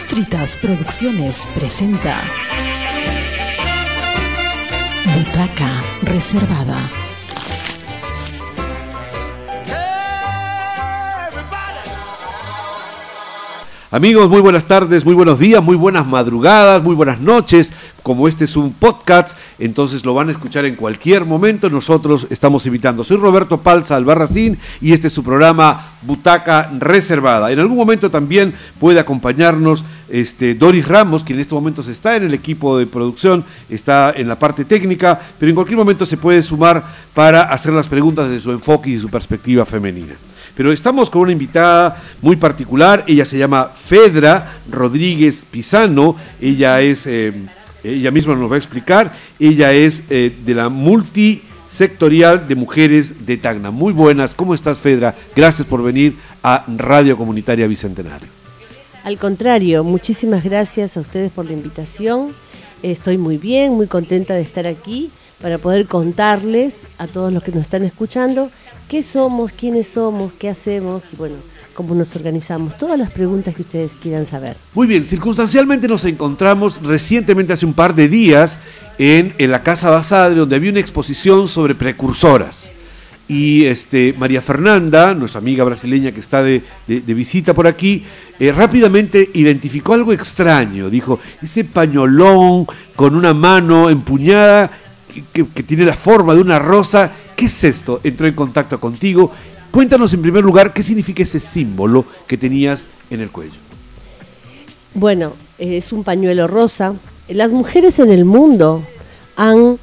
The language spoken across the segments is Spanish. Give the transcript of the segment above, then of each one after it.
Mostritas Producciones presenta Butaca Reservada. Amigos, muy buenas tardes, muy buenos días, muy buenas madrugadas, muy buenas noches. Como este es un podcast, entonces lo van a escuchar en cualquier momento. Nosotros estamos invitando. Soy Roberto Palza Albarracín y este es su programa Butaca Reservada. En algún momento también puede acompañarnos este, Doris Ramos, quien en estos momentos está en el equipo de producción, está en la parte técnica, pero en cualquier momento se puede sumar para hacer las preguntas desde su enfoque y su perspectiva femenina. Pero estamos con una invitada muy particular, ella se llama Fedra Rodríguez Pisano, ella es, eh, ella misma nos va a explicar, ella es eh, de la multisectorial de mujeres de Tacna. Muy buenas, ¿cómo estás Fedra? Gracias por venir a Radio Comunitaria Bicentenario. Al contrario, muchísimas gracias a ustedes por la invitación. Estoy muy bien, muy contenta de estar aquí para poder contarles a todos los que nos están escuchando qué somos, quiénes somos, qué hacemos y bueno, cómo nos organizamos. Todas las preguntas que ustedes quieran saber. Muy bien, circunstancialmente nos encontramos recientemente, hace un par de días, en, la Casa Basadre, donde había una exposición sobre precursoras. Y este, María Fernanda, nuestra amiga brasileña que está de, visita por aquí, eh, rápidamente identificó algo extraño. Dijo, ese pañolón con una mano empuñada que, tiene la forma de una rosa. ¿Qué es esto? Entró en contacto contigo. Cuéntanos en primer lugar qué significa ese símbolo que tenías en el cuello. Bueno, es un pañuelo rosa. Las mujeres en el mundo han,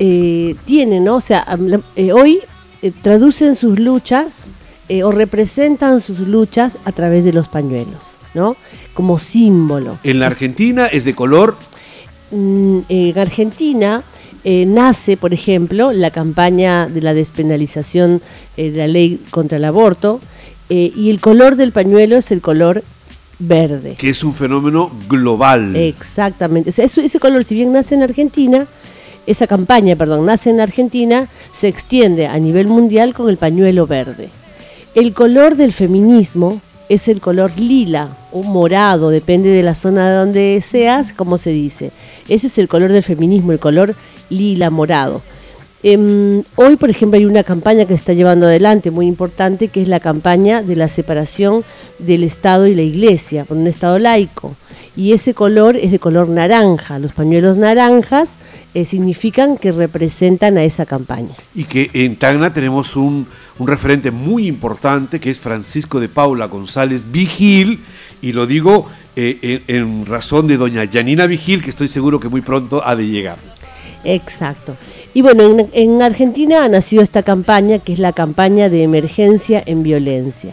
eh, tienen, ¿no? o sea, eh, hoy eh, traducen sus luchas o representan sus luchas a través de los pañuelos, ¿no? Como símbolo. En la Argentina es de color. Mm, en Argentina eh, nace, por ejemplo, la campaña de la despenalización eh, de la ley contra el aborto eh, y el color del pañuelo es el color verde. Que es un fenómeno global. Exactamente. ese color, si bien nace en Argentina, esa campaña, perdón, nace en Argentina, se extiende a nivel mundial con el pañuelo verde. El color del feminismo es el color lila o morado, depende de la zona de donde seas, como se dice. Ese es el color del feminismo, el color lila morado. Em, hoy, por ejemplo, hay una campaña que se está llevando adelante muy importante, que es la campaña de la separación del Estado y la Iglesia, por un Estado laico. Y ese color es de color naranja. Los pañuelos naranjas eh, significan que representan a esa campaña. Y que en Tacna tenemos un, referente muy importante, que es Francisco de Paula González Vigil, y lo digo eh, en, razón de doña Janina Vigil, que estoy seguro que muy pronto ha de llegar. Exacto. Y bueno, en, Argentina ha nacido esta campaña, que es la campaña de emergencia en violencia.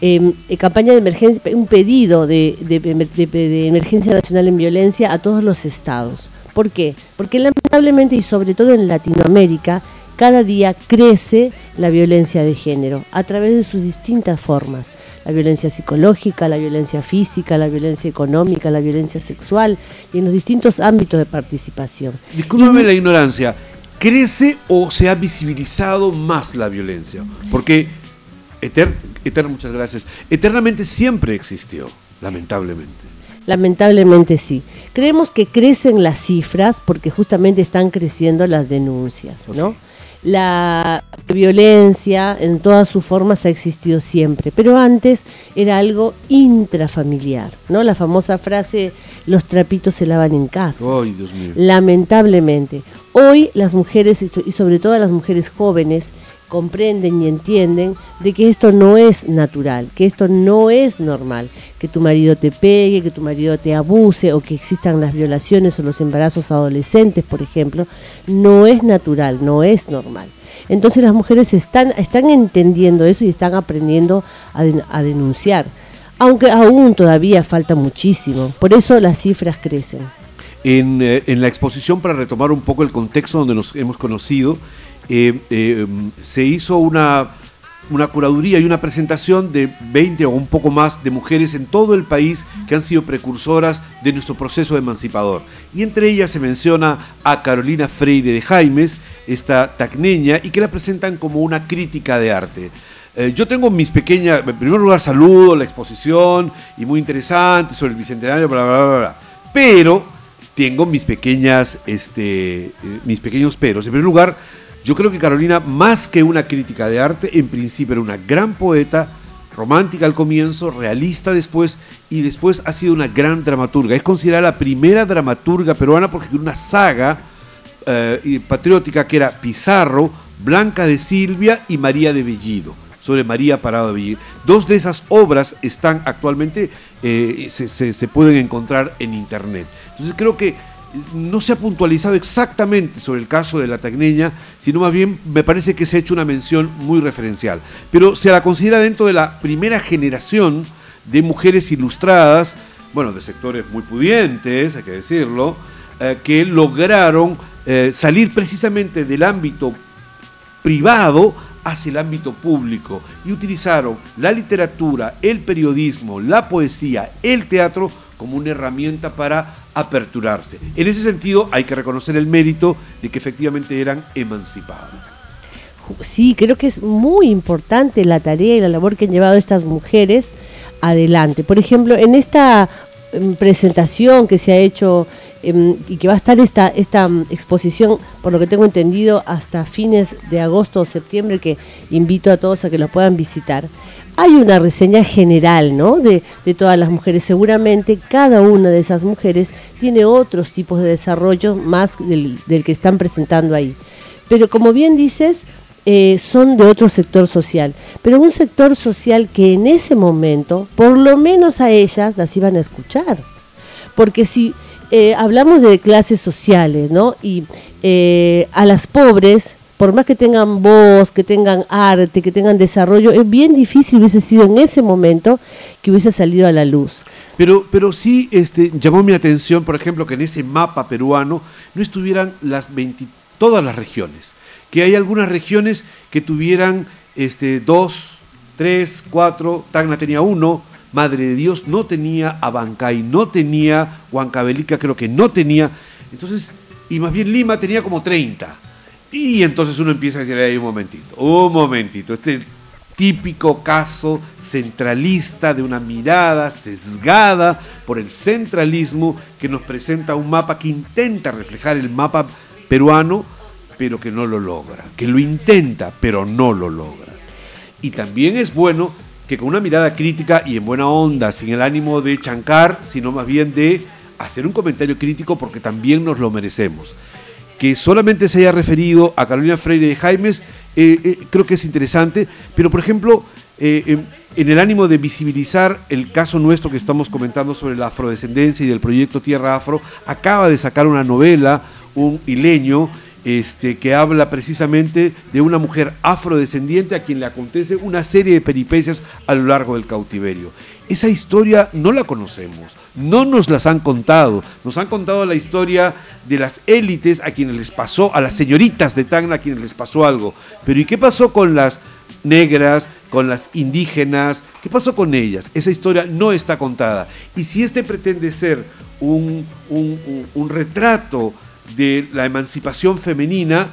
Em, eh, campaña de emergencia, un pedido de, de, emergencia nacional en violencia a todos los estados. ¿Por qué? Porque lamentablemente y sobre todo en Latinoamérica, cada día crece la violencia de género a través de sus distintas formas. La violencia psicológica, la violencia física, la violencia económica, la violencia sexual y en los distintos ámbitos de participación. Discúlpame la ignorancia, ¿crece o se ha visibilizado más la violencia? Porque, muchas gracias, eternamente siempre existió, lamentablemente. Lamentablemente sí. Creemos que crecen las cifras porque justamente están creciendo las denuncias, ¿no? La violencia en todas sus formas ha existido siempre, pero antes era algo intrafamiliar, ¿no? La famosa frase los trapitos se lavan en casa. Lamentablemente, hoy las mujeres y sobre todo las mujeres jóvenes comprenden y entienden de que esto no es natural, que esto no es normal, que tu marido te pegue, que tu marido te abuse o que existan las violaciones o los embarazos adolescentes, por ejemplo, no es natural, no es normal. Entonces las mujeres están, están entendiendo eso y están aprendiendo a, denunciar, aunque aún todavía falta muchísimo, por eso las cifras crecen. En, eh, en la exposición, para retomar un poco el contexto donde nos hemos conocido, eh, eh, se hizo una, una curaduría y una presentación de 20 o un poco más de mujeres en todo el país que han sido precursoras de nuestro proceso emancipador. Y entre ellas se menciona a Carolina Freire de Jaimes, esta tacneña, y que la presentan como una crítica de arte. eh, yo tengo mis pequeñas, en primer lugar saludo la exposición y muy interesante sobre el bicentenario, bla, bla, bla, bla. Pero tengo mis pequeñas, este, mis pequeños peros. En primer lugar, yo creo que Carolina, más que una crítica de arte, en principio era una gran poeta, romántica al comienzo, realista después y después ha sido una gran dramaturga. Es considerada la primera dramaturga peruana porque una saga eh, patriótica que era Pizarro, Blanca de Silvia y María de Bellido sobre María Parado de Bellido. Dos de esas obras están actualmente, eh, se, se pueden encontrar en internet. Entonces creo que no se ha puntualizado exactamente sobre el caso de la tagneña, sino más bien me parece que se ha hecho una mención muy referencial. Pero se la considera dentro de la primera generación de mujeres ilustradas, bueno, de sectores muy pudientes, hay que decirlo, eh, que lograron eh, salir precisamente del ámbito privado hacia el ámbito público y utilizaron la literatura, el periodismo, la poesía, el teatro como una herramienta para aperturarse. En ese sentido hay que reconocer el mérito de que efectivamente eran emancipadas. Sí, creo que es muy importante la tarea y la labor que han llevado estas mujeres adelante. Por ejemplo, en esta em, presentación que se ha hecho em, y que va a estar esta, esta em, exposición, por lo que tengo entendido, hasta fines de agosto o septiembre, que invito a todos a que lo puedan visitar hay una reseña general ¿no? de, todas las mujeres. Seguramente cada una de esas mujeres tiene otros tipos de desarrollo más del, que están presentando ahí. Pero como bien dices, eh, son de otro sector social. Pero un sector social que en ese momento, por lo menos a ellas, las iban a escuchar. Porque si eh, hablamos de clases sociales, ¿no? Y eh, a las pobres por más que tengan voz, que tengan arte, que tengan desarrollo, es bien difícil hubiese sido en ese momento que hubiese salido a la luz. Pero, pero sí este, llamó mi atención, por ejemplo, que en ese mapa peruano no estuvieran las 20, todas las regiones, que hay algunas regiones que tuvieran este, dos, tres, cuatro, Tacna tenía uno, Madre de Dios no tenía, Abancay no tenía, Huancavelica creo que no tenía, entonces, y más bien Lima tenía como 30. Y entonces uno empieza a decir, ahí un momentito, un momentito, este típico caso centralista de una mirada sesgada por el centralismo que nos presenta un mapa que intenta reflejar el mapa peruano, pero que no lo logra, que lo intenta, pero no lo logra. Y también es bueno que con una mirada crítica y en buena onda, sin el ánimo de chancar, sino más bien de hacer un comentario crítico porque también nos lo merecemos que solamente se haya referido a Carolina Freire de Jaimes, eh, eh, creo que es interesante, pero por ejemplo, eh, en, el ánimo de visibilizar el caso nuestro que estamos comentando sobre la afrodescendencia y del proyecto Tierra Afro, acaba de sacar una novela, un hileño, este, que habla precisamente de una mujer afrodescendiente a quien le acontece una serie de peripecias a lo largo del cautiverio. Esa historia no la conocemos, no nos las han contado. Nos han contado la historia de las élites a quienes les pasó, a las señoritas de Tacna a quienes les pasó algo. Pero ¿y qué pasó con las negras, con las indígenas? ¿Qué pasó con ellas? Esa historia no está contada. Y si este pretende ser un, un retrato de la emancipación femenina,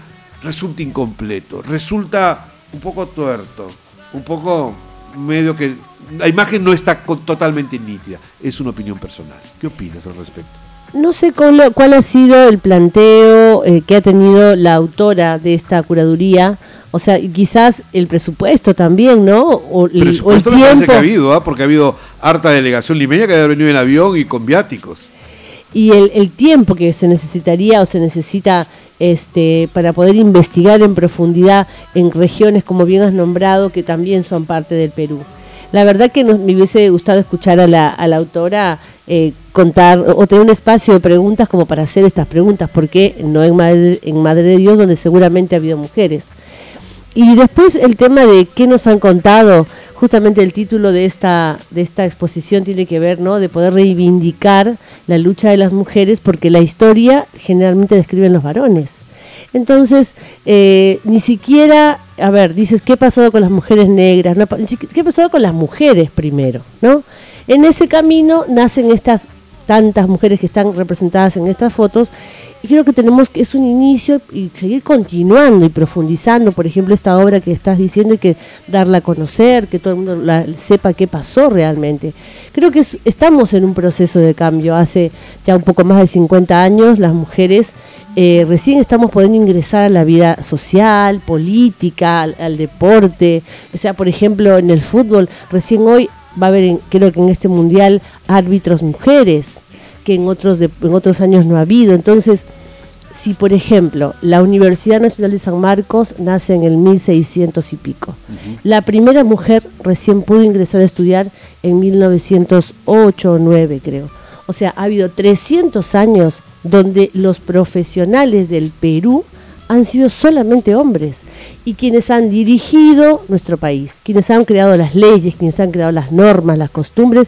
resulta incompleto, resulta un poco tuerto, un poco medio que la imagen no está totalmente nítida. Es una opinión personal. ¿Qué opinas al respecto? No sé cuál, cuál ha sido el planteo eh, que ha tenido la autora de esta curaduría. O sea, quizás el presupuesto también, ¿no? O, el tiempo. que ha habido, ¿ah? porque ha habido harta delegación limeña que ha venido en avión y con viáticos. Y el, el tiempo que se necesitaría o se necesita este, para poder investigar en profundidad en regiones, como bien has nombrado, que también son parte del Perú. La verdad que me hubiese gustado escuchar a la, a la autora eh, contar o tener un espacio de preguntas como para hacer estas preguntas, porque no en Madre, en Madre de Dios, donde seguramente ha habido mujeres. Y después el tema de qué nos han contado, justamente el título de esta, de esta exposición tiene que ver, ¿no? De poder reivindicar la lucha de las mujeres, porque la historia generalmente describen los varones. Entonces, eh, ni siquiera, a ver, dices, ¿qué ha pasado con las mujeres negras? ¿Qué ha pasado con las mujeres primero? ¿no? En ese camino nacen estas tantas mujeres que están representadas en estas fotos y creo que tenemos que es un inicio y seguir continuando y profundizando, por ejemplo, esta obra que estás diciendo y que darla a conocer, que todo el mundo la, sepa qué pasó realmente. Creo que estamos en un proceso de cambio. Hace ya un poco más de 50 años las mujeres eh, recién estamos pudiendo ingresar a la vida social, política, al, deporte. O sea, por ejemplo, en el fútbol, recién hoy va a haber, creo que en este mundial, árbitros mujeres que en otros, en otros años no ha habido. Entonces, si por ejemplo la Universidad Nacional de San Marcos nace en el 1600 y pico, la primera mujer recién pudo ingresar a estudiar en 1908 o 9 creo. O sea, ha habido 300 años donde los profesionales del Perú han sido solamente hombres y quienes han dirigido nuestro país, quienes han creado las leyes, quienes han creado las normas, las costumbres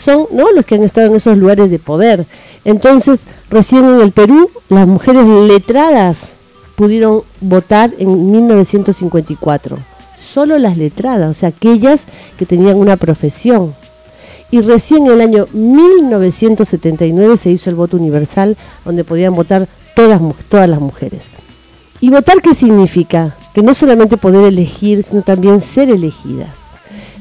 son ¿no? los que han estado en esos lugares de poder. Entonces, recién en el Perú, las mujeres letradas pudieron votar en 1954. Solo las letradas, o sea, aquellas que tenían una profesión. Y recién en el año 1979 se hizo el voto universal, donde podían votar todas, todas las mujeres. ¿Y votar qué significa? Que no solamente poder elegir, sino también ser elegidas.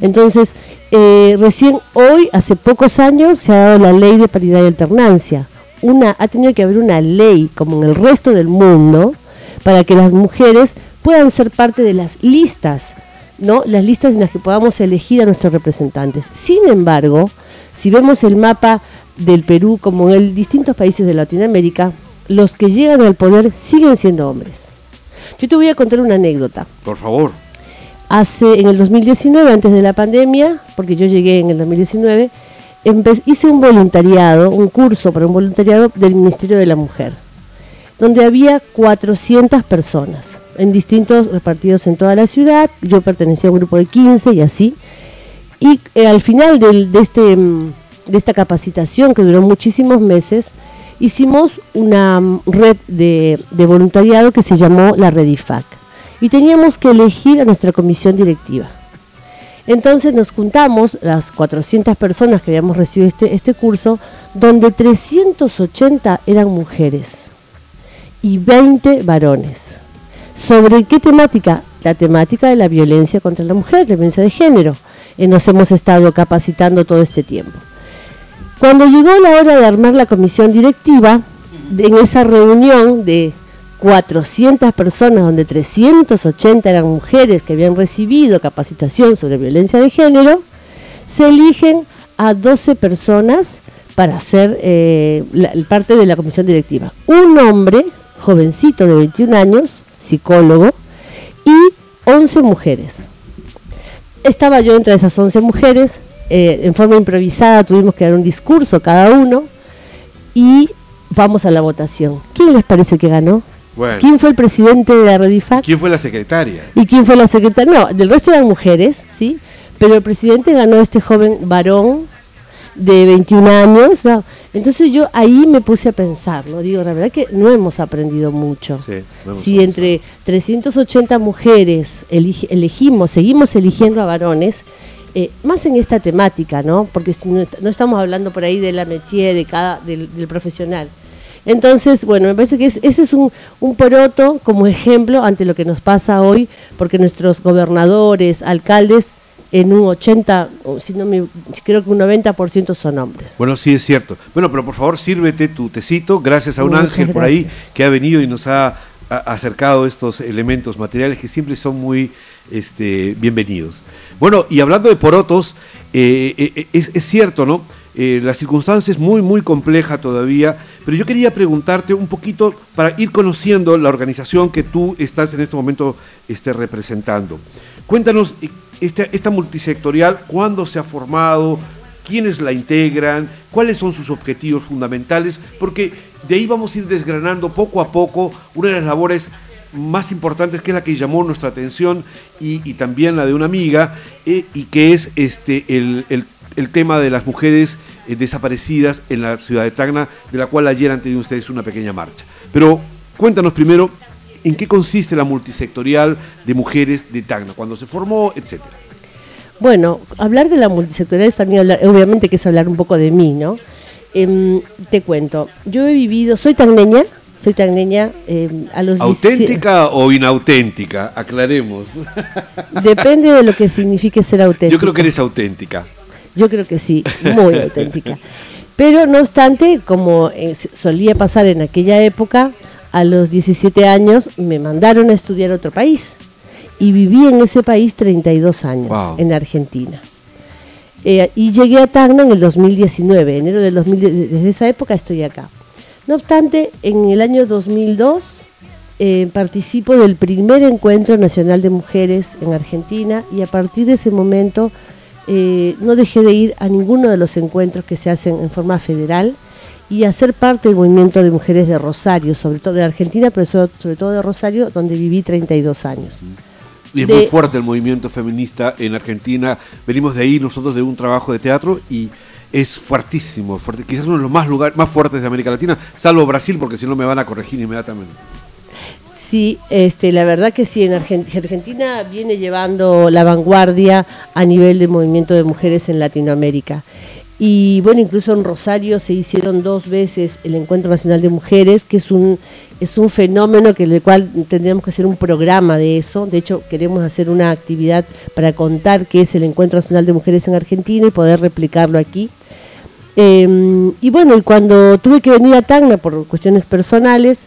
Entonces, eh, recién hoy, hace pocos años, se ha dado la ley de paridad y alternancia. Una, ha tenido que haber una ley, como en el resto del mundo, para que las mujeres puedan ser parte de las listas, ¿no? Las listas en las que podamos elegir a nuestros representantes. Sin embargo, si vemos el mapa del Perú como en distintos países de Latinoamérica, los que llegan al poder siguen siendo hombres. Yo te voy a contar una anécdota. Por favor hace en el 2019, antes de la pandemia, porque yo llegué en el 2019, hice un voluntariado, un curso para un voluntariado del Ministerio de la Mujer, donde había 400 personas, en distintos repartidos en toda la ciudad, yo pertenecía a un grupo de 15 y así, y eh, al final de, este, mm, de esta capacitación, que duró muchísimos meses, hicimos una mm, red de, de voluntariado que se llamó la Redifac y teníamos que elegir a nuestra comisión directiva. Entonces nos juntamos, las 400 personas que habíamos recibido este, este curso, donde 380 eran mujeres y 20 varones. ¿Sobre qué temática? La temática de la violencia contra la mujer, la violencia de género. Eh, nos hemos estado capacitando todo este tiempo. Cuando llegó la hora de armar la comisión directiva, en esa reunión de 400 personas, donde 380 eran mujeres que habían recibido capacitación sobre violencia de género, se eligen a 12 personas para ser eh, parte de la comisión directiva. Un hombre, jovencito de 21 años, psicólogo, y 11 mujeres. Estaba yo entre esas 11 mujeres, eh, en forma improvisada tuvimos que dar un discurso cada uno y vamos a la votación. ¿Quién les parece que ganó? ¿Quién fue el presidente de la Redifac? ¿Quién fue la secretaria? ¿Y quién fue la secretaria? No, del resto eran mujeres, ¿sí? Pero el presidente ganó este joven varón de 21 años. Entonces yo ahí me puse a pensar, ¿no? Digo, la verdad que no hemos aprendido mucho. Sí, si entre 380 mujeres elegimos, seguimos eligiendo a varones, eh, más en esta temática, ¿no? Porque si no, estamos hablando por ahí de la métier de cada, del profesional entonces, bueno, me parece que ese es un, poroto como ejemplo ante lo que nos pasa hoy, porque nuestros gobernadores, alcaldes, en un 80, si no me, creo que un 90% son hombres. Bueno, sí es cierto. Bueno, pero por favor sírvete tu tecito, gracias a un ángel por ahí que ha venido y nos ha, acercado estos elementos materiales que siempre son muy este, bienvenidos. Bueno, y hablando de porotos, eh, eh, es, es, cierto, ¿no? Eh, la circunstancia es muy, muy compleja todavía pero yo quería preguntarte un poquito para ir conociendo la organización que tú estás en este momento este, representando. Cuéntanos este, esta multisectorial, cuándo se ha formado, quiénes la integran, cuáles son sus objetivos fundamentales, porque de ahí vamos a ir desgranando poco a poco una de las labores más importantes que es la que llamó nuestra atención y, también la de una amiga, eh, y que es este, el, el tema de las mujeres eh, desaparecidas en la ciudad de Tacna, de la cual ayer han tenido ustedes una pequeña marcha. Pero cuéntanos primero en qué consiste la multisectorial de mujeres de Tacna, cuando se formó, etcétera. Bueno, hablar de la multisectorial es también hablar, obviamente que es hablar un poco de mí, ¿no? Em, te cuento, yo he vivido, soy tagneña, soy tagneña eh, a los 17 ¿Auténtica o inauténtica? Aclaremos. Depende de lo que signifique ser auténtica. Yo creo que eres auténtica. Yo creo que sí, muy auténtica. Pero no obstante, como eh, solía pasar en aquella época, a los 17 años me mandaron a estudiar a otro país. Y viví en ese país 32 años, Wow. en Argentina. Eh, y llegué a Tacna en el 2019, enero del 2010. Desde esa época estoy acá. No obstante, en el año 2002 eh, participo del primer encuentro nacional de mujeres en Argentina y a partir de ese momento eh, no dejé de ir a ninguno de los encuentros que se hacen en forma federal y a ser parte del movimiento de mujeres de Rosario, sobre todo de Argentina, pero sobre, todo de Rosario, donde viví 32 años. Y es De- muy fuerte el movimiento feminista en Argentina. Venimos de ahí nosotros de un trabajo de teatro y es fuertísimo, fuerte, quizás uno de los más lugares más fuertes de América Latina, salvo Brasil, porque si no me van a corregir inmediatamente. Sí, este, la verdad que sí, en Argen- Argentina viene llevando la vanguardia a nivel de movimiento de mujeres en Latinoamérica. Y bueno, incluso en Rosario se hicieron dos veces el Encuentro Nacional de Mujeres, que es un, es un fenómeno que el cual tendríamos que hacer un programa de eso. De hecho, queremos hacer una actividad para contar qué es el Encuentro Nacional de Mujeres en Argentina y poder replicarlo aquí. Eh, y bueno, y cuando tuve que venir a Tacna por cuestiones personales,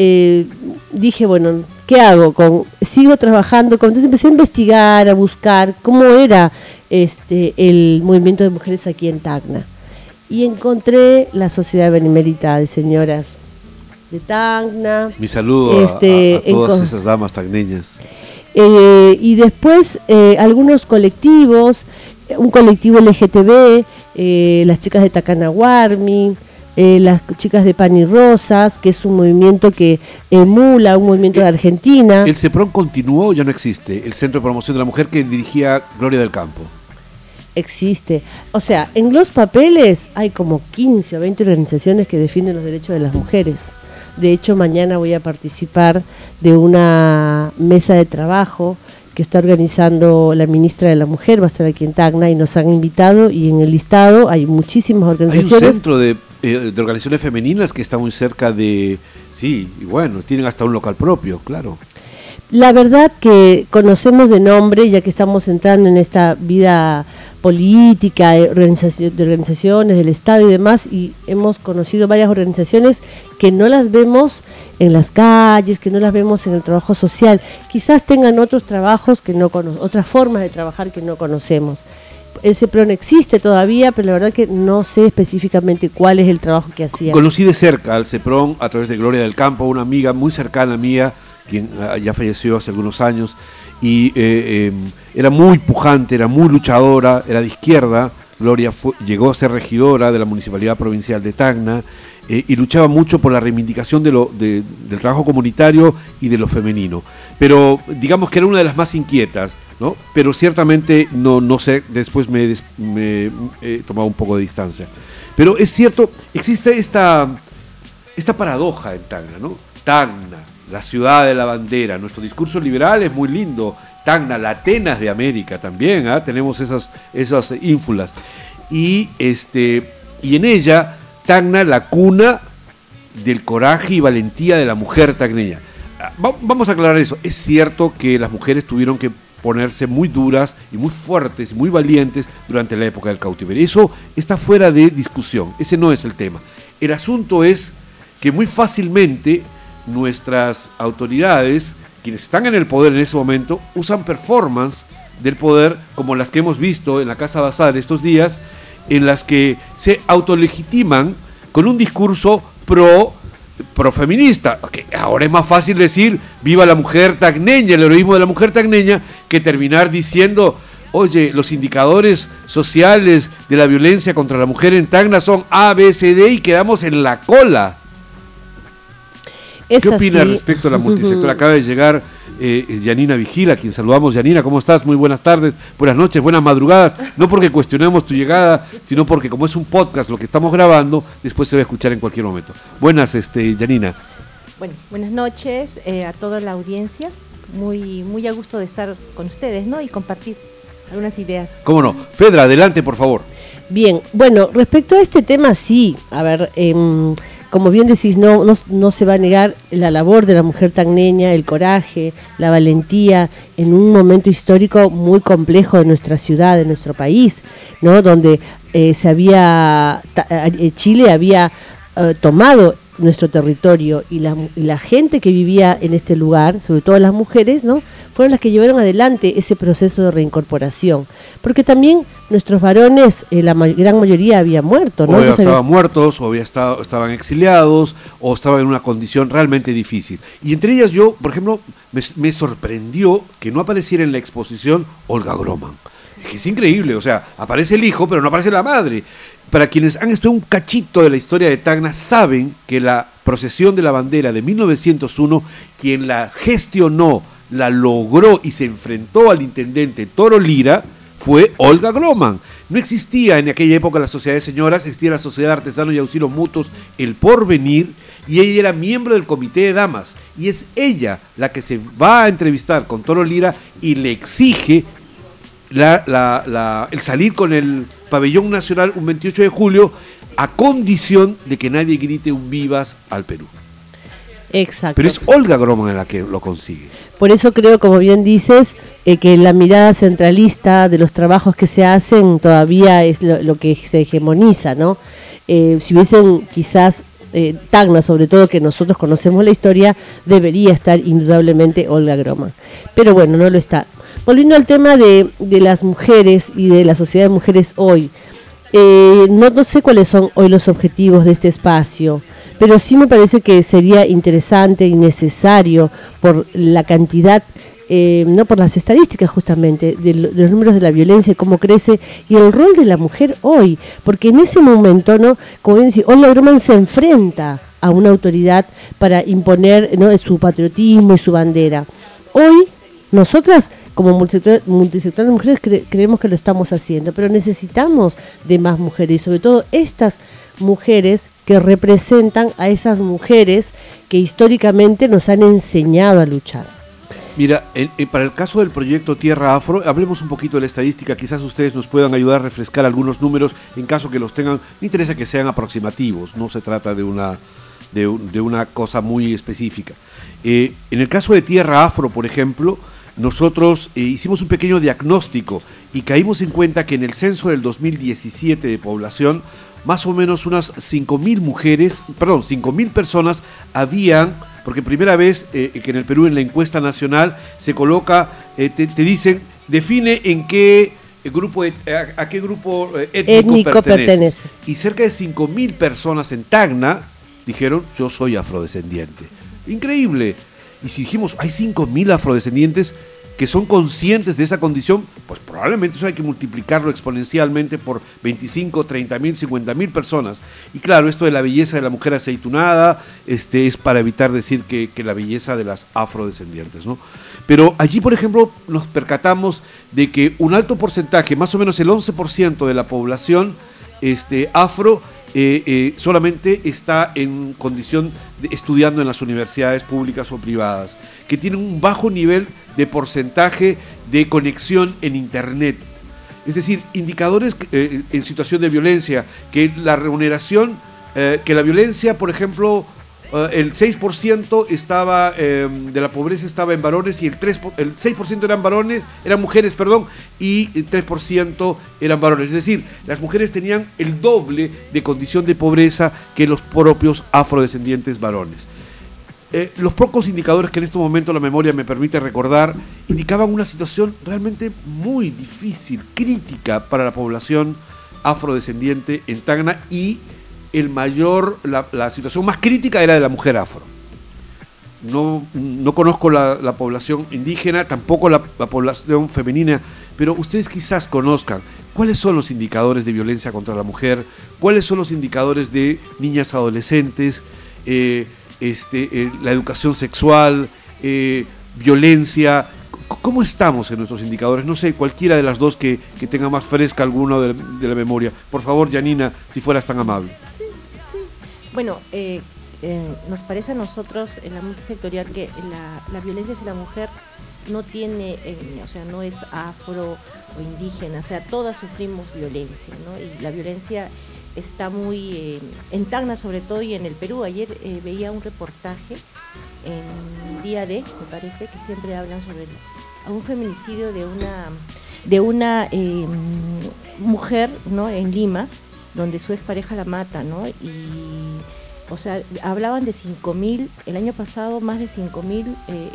eh, dije, bueno, ¿qué hago? Con, sigo trabajando, con, entonces empecé a investigar, a buscar cómo era este el movimiento de mujeres aquí en Tacna. Y encontré la Sociedad Benemérita de Señoras de Tacna. Mi saludo a- Este, a, a todas en esas damas tagneñas. Eh, y después eh, algunos colectivos, un colectivo LGTB, eh, las chicas de Takanaguarmi, eh, las chicas de Pan y Rosas, que es un movimiento que emula un movimiento de Argentina. ¿El CEPRON continuó o ya no existe? El Centro de Promoción de la Mujer que dirigía Gloria del Campo. existe. O sea, en los papeles hay como 15 o 20 organizaciones que defienden los derechos de las mujeres. De hecho, mañana voy a participar de una mesa de trabajo que está organizando la ministra de la Mujer, va a estar aquí en Tacna y nos han invitado y en el listado hay muchísimas Hay un organizaciones. centro de, eh, de organizaciones femeninas que está muy cerca de... Sí, y bueno, tienen hasta un local propio, claro. La verdad que conocemos de nombre, ya que estamos entrando en esta vida política, de organizaci- de organizaciones del Estado y demás, y hemos conocido varias organizaciones que no las vemos en las calles, que no las vemos en el trabajo social. Quizás tengan otros trabajos que no otras formas de trabajar que no conocemos. El CEPRON existe todavía, pero la verdad que no sé específicamente cuál es el trabajo que hacían. Conocí de cerca al CEPRON a través de Gloria del Campo, una amiga muy cercana mía, quien ah, ya falleció hace algunos años, y eh, eh, era muy pujante, era muy luchadora, era de izquierda. Gloria llegó a ser regidora de la Municipalidad Provincial de Tacna eh, y luchaba mucho por la reivindicación de lo, de- del trabajo comunitario y de lo femenino. Pero digamos que era una de las más inquietas, ¿no? Pero ciertamente no, no sé, después me, he tomado un poco de distancia. Pero es cierto, existe esta, esta paradoja en Tacna, ¿no? Tacna, la ciudad de la bandera. Nuestro discurso liberal es muy lindo. Tacna, la Atenas de América también, ¿ah? tenemos esas, esas ínfulas. Y, este, y en ella, Tacna, la cuna del coraje y valentía de la mujer tacneña. Ah, va- Vamos a aclarar eso. Es cierto que las mujeres tuvieron que ponerse muy duras y muy fuertes muy valientes durante la época del cautiverio. Eso está fuera de discusión. Ese no es el tema. El asunto es que muy fácilmente nuestras autoridades, quienes están en el poder en ese momento, usan performance del poder como las que hemos visto en la Casa Bazar estos días, en las que se autolegitiman con un discurso pro profeminista. que ahora es más fácil decir viva la mujer tagneña, el heroísmo de la mujer tagneña, que terminar diciendo, oye, los indicadores sociales de la violencia contra la mujer en Tacna son A, B, C, D y quedamos en la cola. Es ¿Qué opina así. respecto a la multisector? Acaba de llegar eh, Yanina Vigila, a quien saludamos. Yanina, ¿cómo estás? Muy buenas tardes, buenas noches, buenas madrugadas. No porque cuestionemos tu llegada, sino porque como es un podcast lo que estamos grabando, después se va a escuchar en cualquier momento. Buenas, este, Yanina. Bueno, buenas noches eh, a toda la audiencia. Muy, muy a gusto de estar con ustedes, ¿no? Y compartir algunas ideas. ¿Cómo no? Fedra, adelante, por favor. Bien, bueno, respecto a este tema, sí. A ver, em, como bien decís, no, no, no, se va a negar la labor de la mujer tagneña, el coraje, la valentía, en un momento histórico muy complejo de nuestra ciudad, de nuestro país, ¿no? donde eh, se había, eh, Chile había eh, tomado nuestro territorio y la, y la, gente que vivía en este lugar, sobre todo las mujeres, ¿no? fueron las que llevaron adelante ese proceso de reincorporación. Porque también nuestros varones, eh, la ma gran mayoría había muerto, ¿no? O estaban muertos, o había estado, estaban exiliados, o estaban en una condición realmente difícil. Y entre ellas yo, por ejemplo, me, me sorprendió que no apareciera en la exposición Olga Groman. Es increíble, o sea, aparece el hijo, pero no aparece la madre. Para quienes han estudiado un cachito de la historia de Tacna, saben que la procesión de la bandera de 1901, quien la gestionó, la logró y se enfrentó al intendente Toro Lira, fue Olga Groman. No existía en aquella época la sociedad de señoras, existía la sociedad de artesanos y auxilios mutuos, el porvenir, y ella era miembro del comité de damas. Y es ella la que se va a entrevistar con Toro Lira y le exige la, la, el salir con el pabellón nacional un 28 de julio a condición de que nadie grite un vivas al Perú. Exacto. Pero es Olga Groman la que lo consigue. Por eso creo, como bien dices, eh, que la mirada centralista de los trabajos que se hacen todavía es lo, que se hegemoniza, ¿no? Eh, si hubiesen quizás eh, Tacna, sobre todo que nosotros conocemos la historia, debería estar indudablemente Olga Groman. Pero bueno, no lo está. Volviendo al tema de, las mujeres y de la sociedad de mujeres hoy, eh, no, no sé cuáles son hoy los objetivos de este espacio pero sí me parece que sería interesante y necesario por la cantidad eh, no por las estadísticas justamente de, los números de la violencia cómo crece y el rol de la mujer hoy porque en ese momento no como bien decía Olga Groman se enfrenta a una autoridad para imponer ¿no? su patriotismo y su bandera hoy nosotras como multisector, mujeres creemos que lo estamos haciendo pero necesitamos de más mujeres y sobre todo estas mujeres que representan a esas mujeres que históricamente nos han enseñado a luchar. Mira, para el caso del proyecto Tierra Afro, hablemos un poquito de la estadística, quizás ustedes nos puedan ayudar a refrescar algunos números en caso que los tengan, me interesa que sean aproximativos, no se trata de una, de, una cosa muy específica. Eh, en el caso de Tierra Afro, por ejemplo, nosotros eh, hicimos un pequeño diagnóstico y caímos en cuenta que en el censo del 2017 de población más o menos unas 5.000 mujeres, perdón, 5.000 personas habían, porque primera vez eh, que en el Perú en la encuesta nacional se coloca, eh, te, dicen, define en qué grupo, a, qué grupo eh, étnico, perteneces. Y cerca de 5.000 personas en Tacna dijeron, yo soy afrodescendiente. Increíble. Y si dijimos, hay 5.000 afrodescendientes, que son conscientes de esa condición, pues probablemente eso hay que multiplicarlo exponencialmente por 25, 30 mil, 50 mil personas. Y claro, esto de la belleza de la mujer aceitunada este, es para evitar decir que, la belleza de las afrodescendientes. ¿no? Pero allí, por ejemplo, nos percatamos de que un alto porcentaje, más o menos el 11% de la población este, afro, eh, eh, solamente está en condición de estudiando en las universidades públicas o privadas, que tienen un bajo nivel de porcentaje de conexión en Internet. Es decir, indicadores eh, en situación de violencia, que la remuneración, que la violencia, por ejemplo, eh, el 6% estaba em, de la pobreza estaba en varones y el 3 el 6% eran varones, eran mujeres, perdón, y el 3% eran varones, es decir, las mujeres tenían el doble de condición de pobreza que los propios afrodescendientes varones. Eh, los pocos indicadores que en este momento la memoria me permite recordar indicaban una situación realmente muy difícil, crítica para la población afrodescendiente en Tacna y el mayor, la, situación más crítica era de la mujer afro. No, no conozco la, población indígena, tampoco la, población femenina, pero ustedes quizás conozcan cuáles son los indicadores de violencia contra la mujer, cuáles son los indicadores de niñas adolescentes, eh, este, eh, la educación sexual, eh, violencia, ¿Cómo estamos en nuestros indicadores? No sé, cualquiera de las dos que, tenga más fresca alguna de, de, la memoria. Por favor, Janina, si fueras tan amable. Bueno, eh, eh, nos parece a nosotros en la multisectorial que la, violencia hacia la mujer no tiene, eh, o sea, no es afro o indígena, o sea, todas sufrimos violencia, ¿no? Y la violencia está muy eh, en Tacna sobre todo y en el Perú. Ayer eh, veía un reportaje en Día D, me parece, que siempre hablan sobre un feminicidio de una de una em, mujer ¿no? en Lima, donde su expareja la mata, ¿no? Y, o sea, hablaban de 5.000, el año pasado más de 5.000 eh,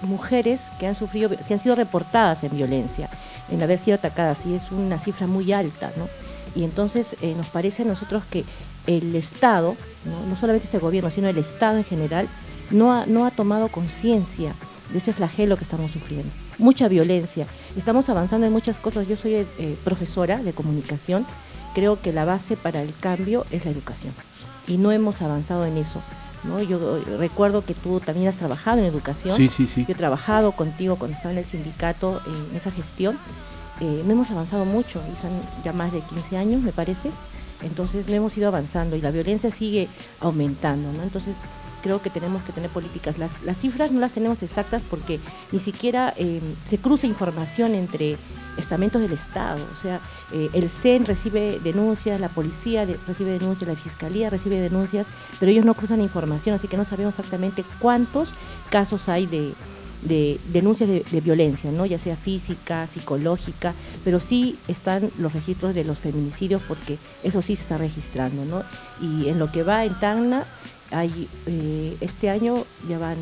mujeres que han sufrido, que han sido reportadas en violencia, en haber sido atacadas, y es una cifra muy alta, ¿no? Y entonces eh, nos parece a nosotros que el Estado, ¿no? solamente este gobierno, sino el Estado en general, no ha, no ha tomado conciencia de ese flagelo que estamos sufriendo. Mucha violencia. Estamos avanzando en muchas cosas. Yo soy eh, profesora de comunicación. Creo que la base para el cambio es la educación. Y no hemos avanzado en eso. ¿no? Yo recuerdo que tú también has trabajado en educación. Sí, sí, sí. Yo he trabajado contigo cuando estaba en el sindicato en esa gestión. Eh, no hemos avanzado mucho, y son ya más de 15 años, me parece. Entonces no hemos ido avanzando y la violencia sigue aumentando. ¿no? Entonces creo que tenemos que tener políticas. Las, las cifras no las tenemos exactas porque ni siquiera eh, se cruza información entre estamentos del Estado. O sea, eh, el CEN recibe denuncias, la policía recibe denuncias, la fiscalía recibe denuncias, pero ellos no cruzan información, así que no sabemos exactamente cuántos casos hay de, de denuncias de, de, violencia, ¿no? ya sea física, psicológica, pero sí están los registros de los feminicidios porque eso sí se está registrando. ¿no? Y en lo que va en Tacna, hay, eh, este año ya van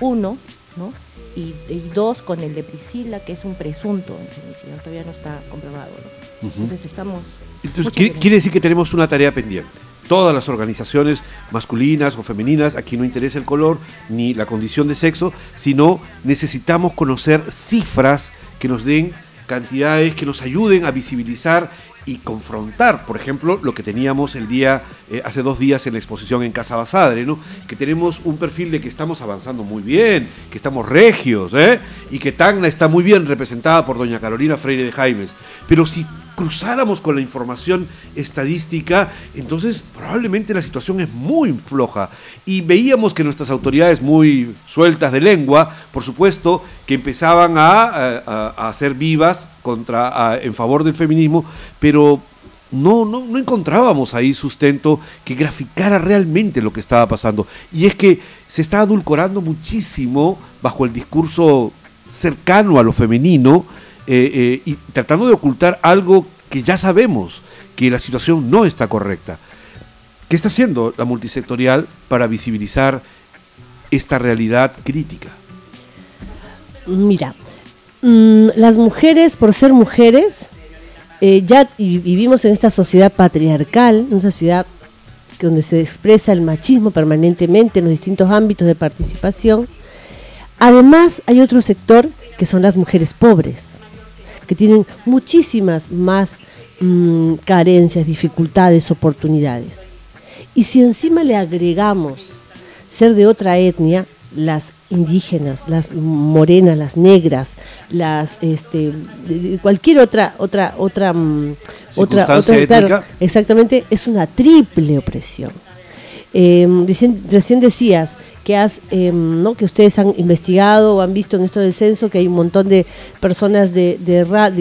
uno, ¿no? Y, y, dos con el de Priscila, que es un presunto feminicidio, todavía no está comprobado. ¿no? Uh -huh. Entonces estamos... Entonces, quiere, quiere decir que tenemos una tarea pendiente todas las organizaciones masculinas o femeninas, aquí no interesa el color ni la condición de sexo, sino necesitamos conocer cifras que nos den cantidades que nos ayuden a visibilizar y confrontar, por ejemplo, lo que teníamos el día, eh, hace dos días en la exposición en Casa Basadre, ¿no? que tenemos un perfil de que estamos avanzando muy bien, que estamos regios, ¿eh? y que Tacna está muy bien representada por doña Carolina Freire de Jaimes. Pero si cruzáramos con la información estadística, entonces probablemente la situación es muy floja. Y veíamos que nuestras autoridades muy sueltas de lengua, por supuesto, que empezaban a, a, a ser vivas contra, a, en favor del feminismo, pero no, no, no encontrábamos ahí sustento que graficara realmente lo que estaba pasando. Y es que se está adulcorando muchísimo bajo el discurso cercano a lo femenino, eh, eh, y tratando de ocultar algo que ya sabemos, que la situación no está correcta. ¿Qué está haciendo la multisectorial para visibilizar esta realidad crítica? Mira, mmm, las mujeres, por ser mujeres, eh, ya vivimos en esta sociedad patriarcal, una sociedad donde se expresa el machismo permanentemente en los distintos ámbitos de participación. Además, hay otro sector que son las mujeres pobres, que tienen muchísimas más mmm, carencias, dificultades, oportunidades. Y si encima le agregamos ser de otra etnia, las indígenas, las morenas, las negras, las este cualquier otra otra otra um, otra, otra claro, exactamente es una triple opresión. Eh, recién, decías que has eh, ¿no? que ustedes han investigado o han visto en esto del censo que hay un montón de personas de,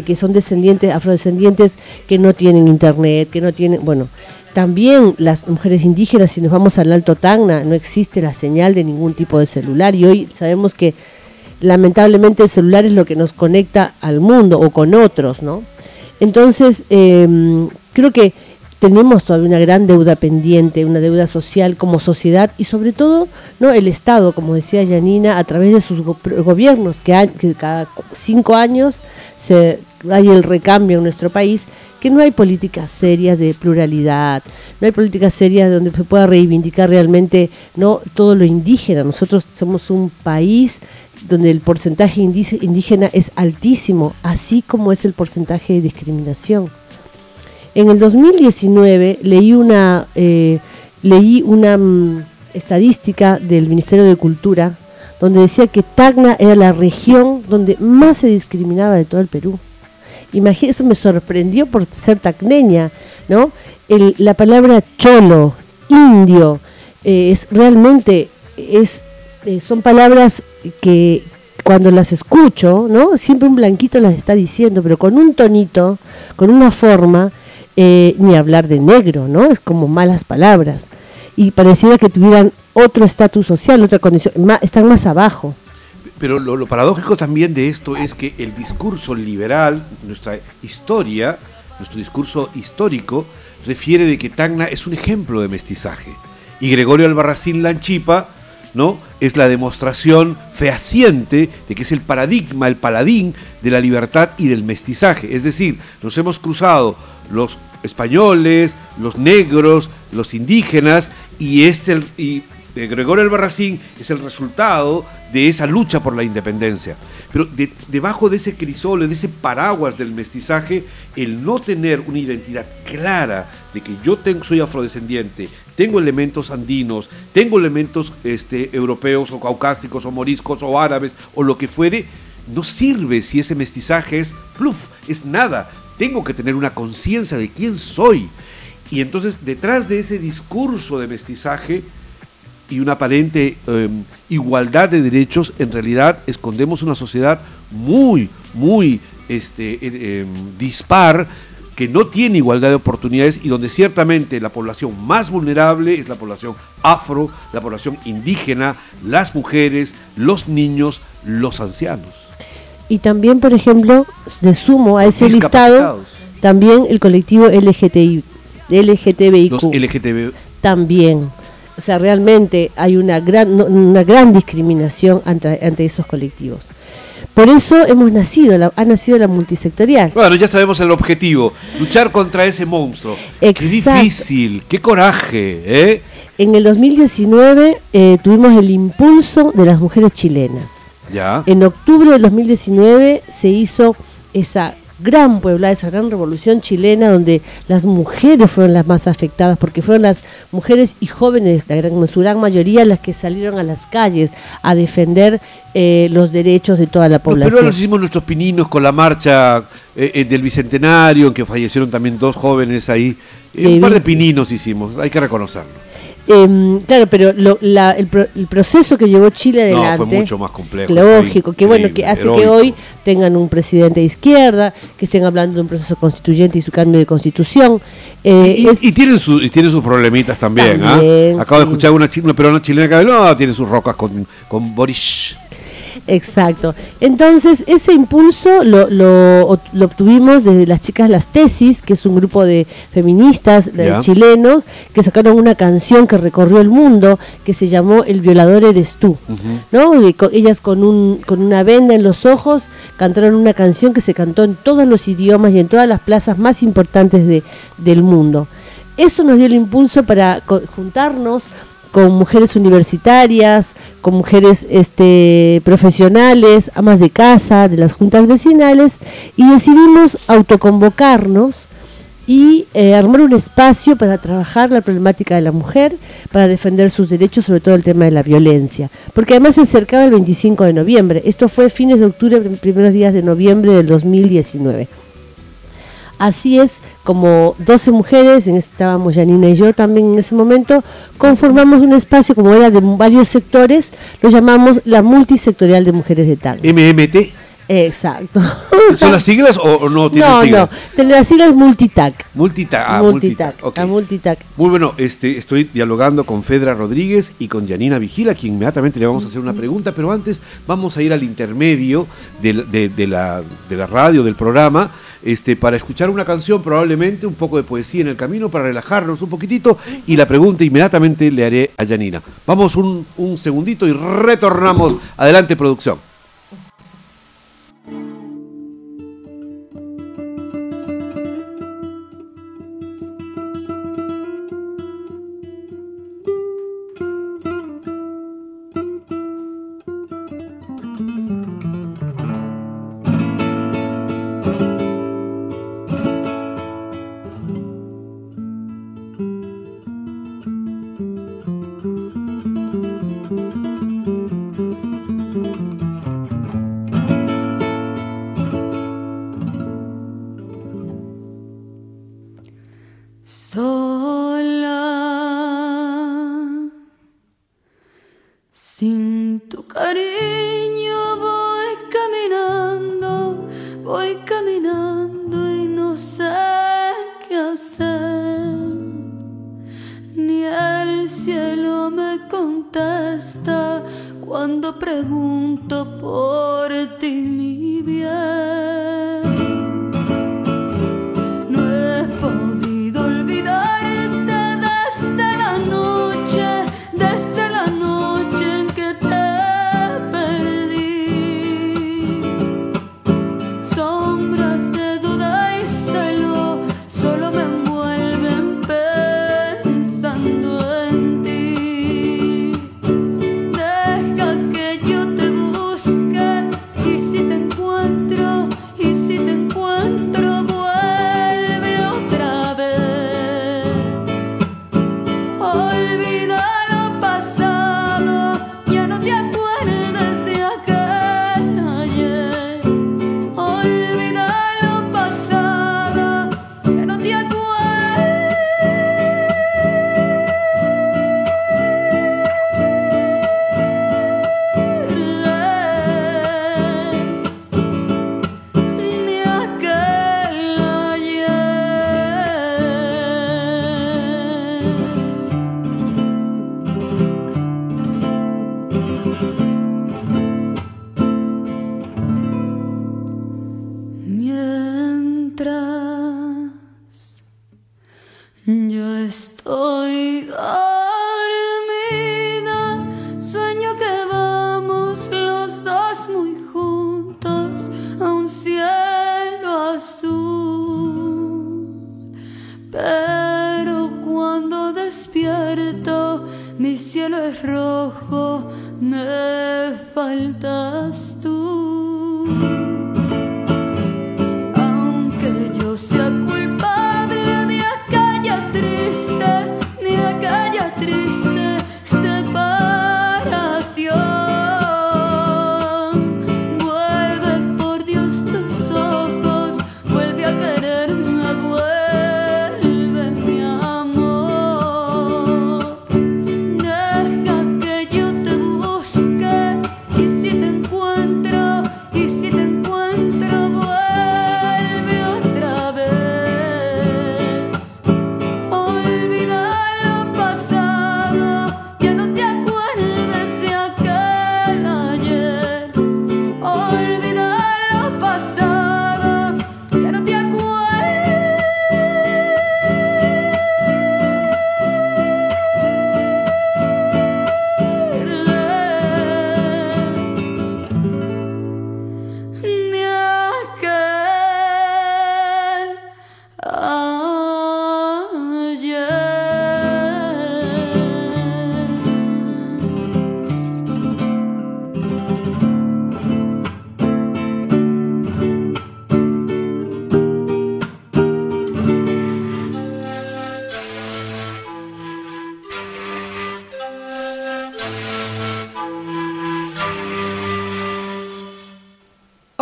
que son descendientes afrodescendientes que no tienen internet que no tienen bueno también las mujeres indígenas, si nos vamos al Alto Tacna, no existe la señal de ningún tipo de celular y hoy sabemos que lamentablemente el celular es lo que nos conecta al mundo o con otros, ¿no? Entonces, eh, creo que tenemos todavía una gran deuda pendiente, una deuda social como sociedad y sobre todo no el Estado, como decía Yanina, a través de sus go gobiernos, que, que cada cinco años se hay el recambio en nuestro país, que no hay políticas serias de pluralidad, no hay políticas serias donde se pueda reivindicar realmente no todo lo indígena. Nosotros somos un país donde el porcentaje indígena es altísimo, así como es el porcentaje de discriminación. En el 2019 leí una, eh, leí una um, estadística del Ministerio de Cultura donde decía que Tacna era la región donde más se discriminaba de todo el Perú. Eso me sorprendió por ser tacneña, ¿no? La palabra cholo, indio, eh, es realmente, es, eh, son palabras que cuando las escucho, ¿no? Siempre un blanquito las está diciendo, pero con un tonito, con una forma, eh, ni hablar de negro, ¿no? Es como malas palabras. Y pareciera que tuvieran otro estatus social, otra condición, están más abajo. Pero lo, lo, paradójico también de esto es que el discurso liberal, nuestra historia, nuestro discurso histórico, refiere de que Tacna es un ejemplo de mestizaje. Y Gregorio Albarracín Lanchipa ¿no? Es la demostración fehaciente de que es el paradigma, el paladín de la libertad y del mestizaje. Es decir, nos hemos cruzado los españoles, los negros, los indígenas, y es el. Y Gregorio Albarracín es el resultado de esa lucha por la independencia. Pero debajo de ese crisol, de ese paraguas del mestizaje, el no tener una identidad clara de que yo tengo, soy afrodescendiente, tengo elementos andinos, tengo elementos este, europeos o caucásicos o moriscos o árabes o lo que fuere, no sirve si ese mestizaje es pluf, es nada. Tengo que tener una conciencia de quién soy. Y entonces detrás de ese discurso de mestizaje y una aparente em, igualdad de derechos, en realidad escondemos una sociedad muy, muy este, em, dispar que no tiene igualdad de oportunidades y donde ciertamente la población más vulnerable es la población afro, la población indígena, las mujeres, los niños, los ancianos. Y también, por ejemplo, le sumo a ese listado también el colectivo LGTBI, LGTBIQ. Los LGTB. También. O sea, realmente hay una gran, una gran discriminación ante, ante esos colectivos. Por eso hemos nacido, la, ha nacido la multisectorial. Bueno, ya sabemos el objetivo, luchar contra ese monstruo. Exacto. Qué difícil, qué coraje. ¿eh? En el 2019 eh, tuvimos el impulso de las mujeres chilenas. Ya. En octubre del 2019 se hizo esa gran Puebla, esa gran revolución chilena donde las mujeres fueron las más afectadas, porque fueron las mujeres y jóvenes, la gran, su gran mayoría, las que salieron a las calles a defender eh, los derechos de toda la población. Pero los hicimos nuestros pininos con la marcha eh, eh, del Bicentenario, en que fallecieron también dos jóvenes ahí. un par de pininos hicimos, hay que reconocerlo. Eh, claro, pero lo, la, el, el, proceso que llevó Chile adelante no, fue mucho más complejo. Lógico, que bueno, que hace heroico. que hoy tengan un presidente de izquierda, que estén hablando de un proceso constituyente y su cambio de constitución. Eh, y, es, y, tienen su, y tienen sus problemitas también. también ¿ah? Acabo sí. de escuchar una, una peruana chilena que no, tiene sus rocas con, con Boris. Exacto. Entonces, ese impulso lo, lo, lo, obtuvimos desde las chicas Las Tesis, que es un grupo de feministas yeah. chilenos, que sacaron una canción que recorrió el mundo, que se llamó El violador eres tú. Uh -huh. ¿no? Y con, ellas con, un, con una venda en los ojos cantaron una canción que se cantó en todos los idiomas y en todas las plazas más importantes de, del mundo. Eso nos dio el impulso para juntarnos con mujeres universitarias, con mujeres este, profesionales, amas de casa, de las juntas vecinales, y decidimos autoconvocarnos y eh, armar un espacio para trabajar la problemática de la mujer, para defender sus derechos, sobre todo el tema de la violencia. Porque además se acercaba el 25 de noviembre. Esto fue fines de octubre, primeros días de noviembre del 2019. Así es, como 12 mujeres, en estábamos Janina y yo también en ese momento, conformamos un espacio como era de varios sectores, lo llamamos la multisectorial de mujeres de TAG. MMT. Exacto. ¿Son las siglas o no tienen no, siglas? No, no, las siglas Multitac. Multitac, ah, Multitac. Okay. A Multitac. Muy bueno, este, estoy dialogando con Fedra Rodríguez y con Janina Vigila, quien inmediatamente le vamos a hacer una pregunta, pero antes vamos a ir al intermedio de, de, de, la, de la radio, del programa, este, para escuchar una canción, probablemente un poco de poesía en el camino, para relajarnos un poquitito, y la pregunta inmediatamente le haré a Janina. Vamos un, un segundito y retornamos. Adelante, producción.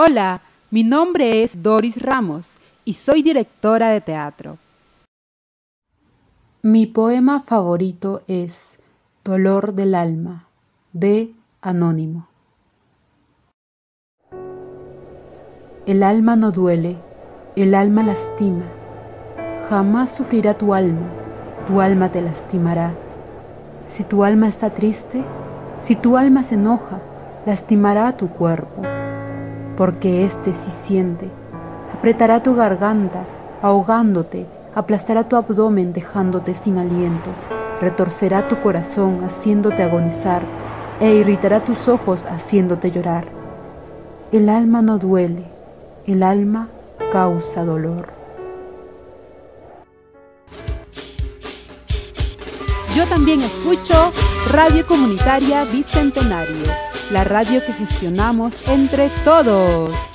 Hola, mi nombre es Doris Ramos y soy directora de teatro. Mi poema favorito es Dolor del alma, de Anónimo. El alma no duele, el alma lastima. Jamás sufrirá tu alma, tu alma te lastimará. Si tu alma está triste, si tu alma se enoja, lastimará a tu cuerpo, porque éste sí siente, apretará tu garganta, ahogándote, aplastará tu abdomen dejándote sin aliento, retorcerá tu corazón haciéndote agonizar e irritará tus ojos haciéndote llorar. El alma no duele, el alma causa dolor. Yo también escucho Radio Comunitaria Bicentenario, la radio que gestionamos entre todos.